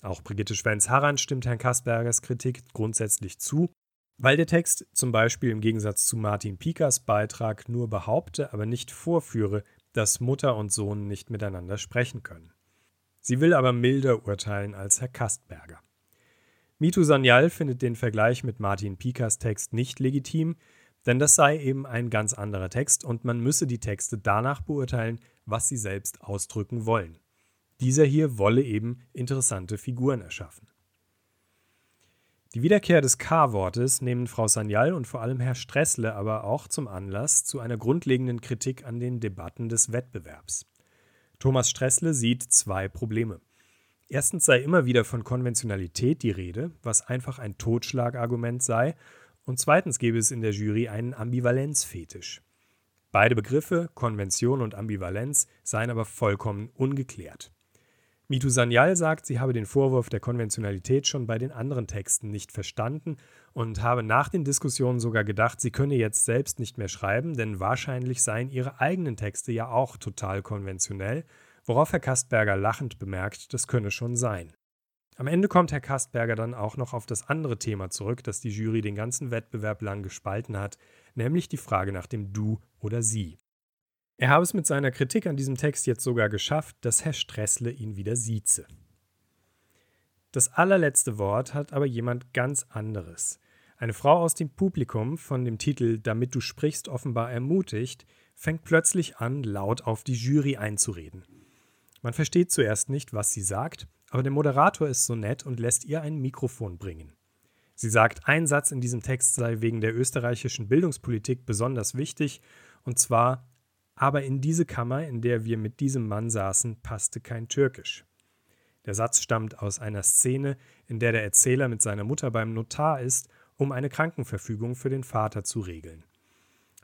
Auch Brigitte Schwenz-Harrand stimmt Herrn Kastbergers Kritik grundsätzlich zu, weil der Text zum Beispiel im Gegensatz zu Martin Pikas Beitrag nur behaupte, aber nicht vorführe, dass Mutter und Sohn nicht miteinander sprechen können. Sie will aber milder urteilen als Herr Kastberger. Mitu Sanyal findet den Vergleich mit Martin Pikas Text nicht legitim, denn das sei eben ein ganz anderer Text und man müsse die Texte danach beurteilen, was sie selbst ausdrücken wollen. Dieser hier wolle eben interessante Figuren erschaffen. Die Wiederkehr des K-Wortes nehmen Frau Sanyal und vor allem Herr Stressle aber auch zum Anlass zu einer grundlegenden Kritik an den Debatten des Wettbewerbs. Thomas Stressle sieht zwei Probleme. Erstens sei immer wieder von Konventionalität die Rede, was einfach ein Totschlagargument sei, und zweitens gäbe es in der Jury einen Ambivalenzfetisch. Beide Begriffe, Konvention und Ambivalenz, seien aber vollkommen ungeklärt. Mitu Sanyal sagt, sie habe den Vorwurf der Konventionalität schon bei den anderen Texten nicht verstanden und habe nach den Diskussionen sogar gedacht, sie könne jetzt selbst nicht mehr schreiben, denn wahrscheinlich seien ihre eigenen Texte ja auch total konventionell worauf Herr Kastberger lachend bemerkt, das könne schon sein. Am Ende kommt Herr Kastberger dann auch noch auf das andere Thema zurück, das die Jury den ganzen Wettbewerb lang gespalten hat, nämlich die Frage nach dem Du oder Sie. Er habe es mit seiner Kritik an diesem Text jetzt sogar geschafft, dass Herr Stressle ihn wieder sieze. Das allerletzte Wort hat aber jemand ganz anderes. Eine Frau aus dem Publikum, von dem Titel Damit du sprichst offenbar ermutigt, fängt plötzlich an, laut auf die Jury einzureden. Man versteht zuerst nicht, was sie sagt, aber der Moderator ist so nett und lässt ihr ein Mikrofon bringen. Sie sagt, ein Satz in diesem Text sei wegen der österreichischen Bildungspolitik besonders wichtig, und zwar, aber in diese Kammer, in der wir mit diesem Mann saßen, passte kein Türkisch. Der Satz stammt aus einer Szene, in der der Erzähler mit seiner Mutter beim Notar ist, um eine Krankenverfügung für den Vater zu regeln.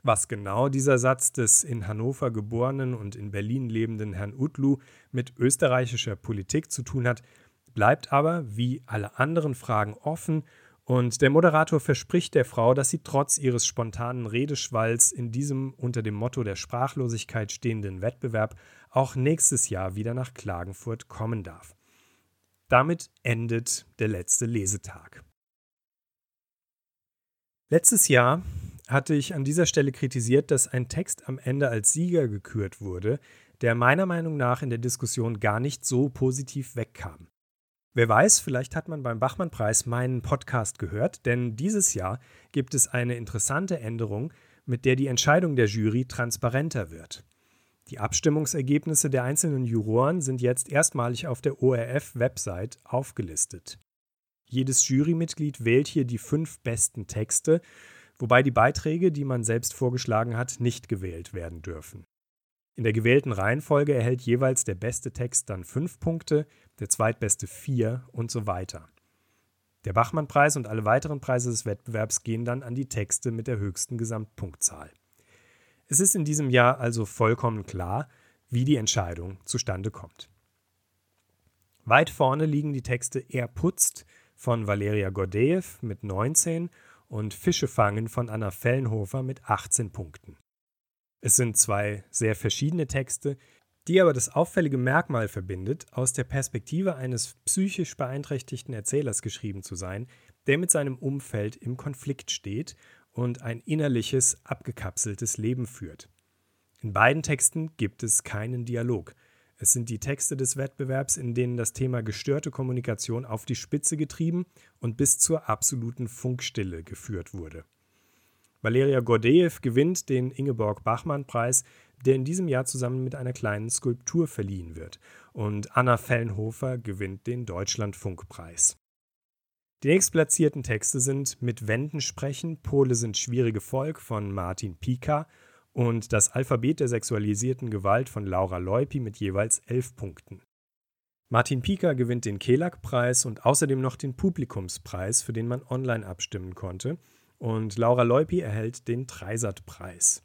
Was genau dieser Satz des in Hannover geborenen und in Berlin lebenden Herrn Utlu mit österreichischer Politik zu tun hat, bleibt aber, wie alle anderen Fragen, offen Und der Moderator verspricht der Frau, dass sie trotz ihres spontanen Redeschwalls in diesem unter dem Motto der Sprachlosigkeit stehenden Wettbewerb auch nächstes Jahr wieder nach Klagenfurt kommen darf. Damit endet der letzte Lesetag. Letztes Jahr hatte ich an dieser Stelle kritisiert, dass ein Text am Ende als Sieger gekürt wurde, der meiner Meinung nach in der Diskussion gar nicht so positiv wegkam. Wer weiß, vielleicht hat man beim Bachmann-Preis meinen Podcast gehört, denn dieses Jahr gibt es eine interessante Änderung, mit der die Entscheidung der Jury transparenter wird. Die Abstimmungsergebnisse der einzelnen Juroren sind jetzt erstmalig auf der ORF-Website aufgelistet. Jedes Jurymitglied wählt hier die fünf besten Texte, wobei die Beiträge, die man selbst vorgeschlagen hat, nicht gewählt werden dürfen. In der gewählten Reihenfolge erhält jeweils der beste Text dann fünf Punkte, der zweitbeste vier und so weiter. Der Bachmann-Preis und alle weiteren Preise des Wettbewerbs gehen dann an die Texte mit der höchsten Gesamtpunktzahl. Es ist in diesem Jahr also vollkommen klar, wie die Entscheidung zustande kommt. Weit vorne liegen die Texte Er putzt von Valeria Gordeev mit 19 und Fische fangen von Anna Fellenhofer mit 18 Punkten. Es sind zwei sehr verschiedene Texte, die aber das auffällige Merkmal verbindet, aus der Perspektive eines psychisch beeinträchtigten Erzählers geschrieben zu sein, der mit seinem Umfeld im Konflikt steht und ein innerliches, abgekapseltes Leben führt. In beiden Texten gibt es keinen Dialog. Es sind die Texte des Wettbewerbs, in denen das Thema gestörte Kommunikation auf die Spitze getrieben und bis zur absoluten Funkstille geführt wurde. Valeria Gordeev gewinnt den Ingeborg-Bachmann-Preis, der in diesem Jahr zusammen mit einer kleinen Skulptur verliehen wird. Und Anna Fellenhofer gewinnt den Deutschlandfunkpreis. Die nächstplatzierten Texte sind Mit Wänden sprechen, Pole sind schwierige Volk von Martin Pika und Das Alphabet der sexualisierten Gewalt von Laura Leupi mit jeweils elf Punkten. Martin Pika gewinnt den Kelag-Preis und außerdem noch den Publikumspreis, für den man online abstimmen konnte und Laura Leupi erhält den Dreisat-Preis.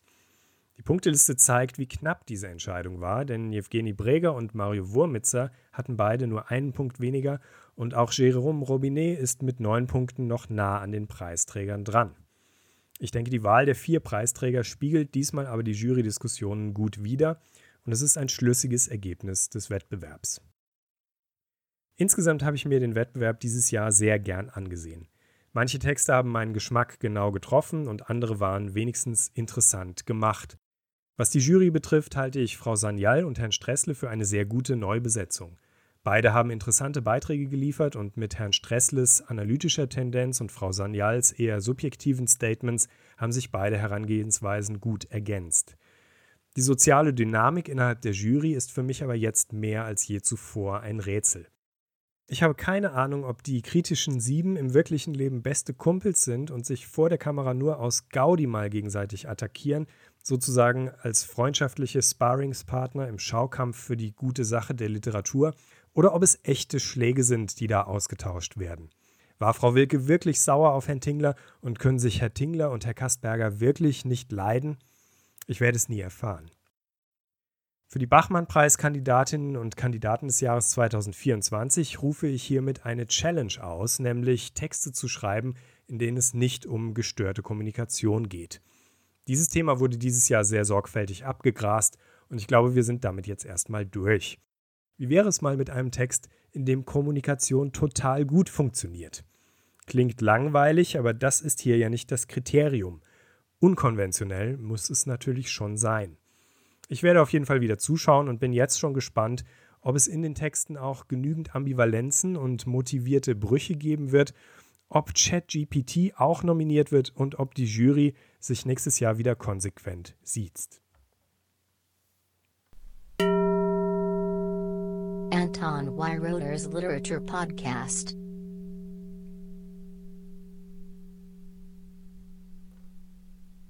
Die Punkteliste zeigt, wie knapp diese Entscheidung war, denn Jewgeni Breger und Mario Wurmitzer hatten beide nur einen Punkt weniger und auch Jérôme Robinet ist mit neun Punkten noch nah an den Preisträgern dran. Ich denke, die Wahl der vier Preisträger spiegelt diesmal aber die Jury-Diskussionen gut wider und es ist ein schlüssiges Ergebnis des Wettbewerbs. Insgesamt habe ich mir den Wettbewerb dieses Jahr sehr gern angesehen. Manche Texte haben meinen Geschmack genau getroffen und andere waren wenigstens interessant gemacht. Was die Jury betrifft, halte ich Frau Sanyal und Herrn Stressle für eine sehr gute Neubesetzung. Beide haben interessante Beiträge geliefert und mit Herrn Stressles analytischer Tendenz und Frau Sanyals eher subjektiven Statements haben sich beide Herangehensweisen gut ergänzt. Die soziale Dynamik innerhalb der Jury ist für mich aber jetzt mehr als je zuvor ein Rätsel. Ich habe keine Ahnung, ob die kritischen Sieben im wirklichen Leben beste Kumpels sind und sich vor der Kamera nur aus Gaudi mal gegenseitig attackieren, sozusagen als freundschaftliche Sparringspartner im Schaukampf für die gute Sache der Literatur, oder ob es echte Schläge sind, die da ausgetauscht werden. War Frau Wilke wirklich sauer auf Herrn Tingler und können sich Herr Tingler und Herr Kastberger wirklich nicht leiden? Ich werde es nie erfahren. Für die Bachmann-Preiskandidatinnen und Kandidaten des Jahres 2024 rufe ich hiermit eine Challenge aus, nämlich Texte zu schreiben, in denen es nicht um gestörte Kommunikation geht. Dieses Thema wurde dieses Jahr sehr sorgfältig abgegrast und ich glaube, wir sind damit jetzt erstmal durch. Wie wäre es mal mit einem Text, in dem Kommunikation total gut funktioniert? Klingt langweilig, aber das ist hier ja nicht das Kriterium. Unkonventionell muss es natürlich schon sein. Ich werde auf jeden Fall wieder zuschauen und bin jetzt schon gespannt, ob es in den Texten auch genügend Ambivalenzen und motivierte Brüche geben wird, ob ChatGPT auch nominiert wird und ob die Jury sich nächstes Jahr wieder konsequent sieht. Anton Weiroder's Literature Podcast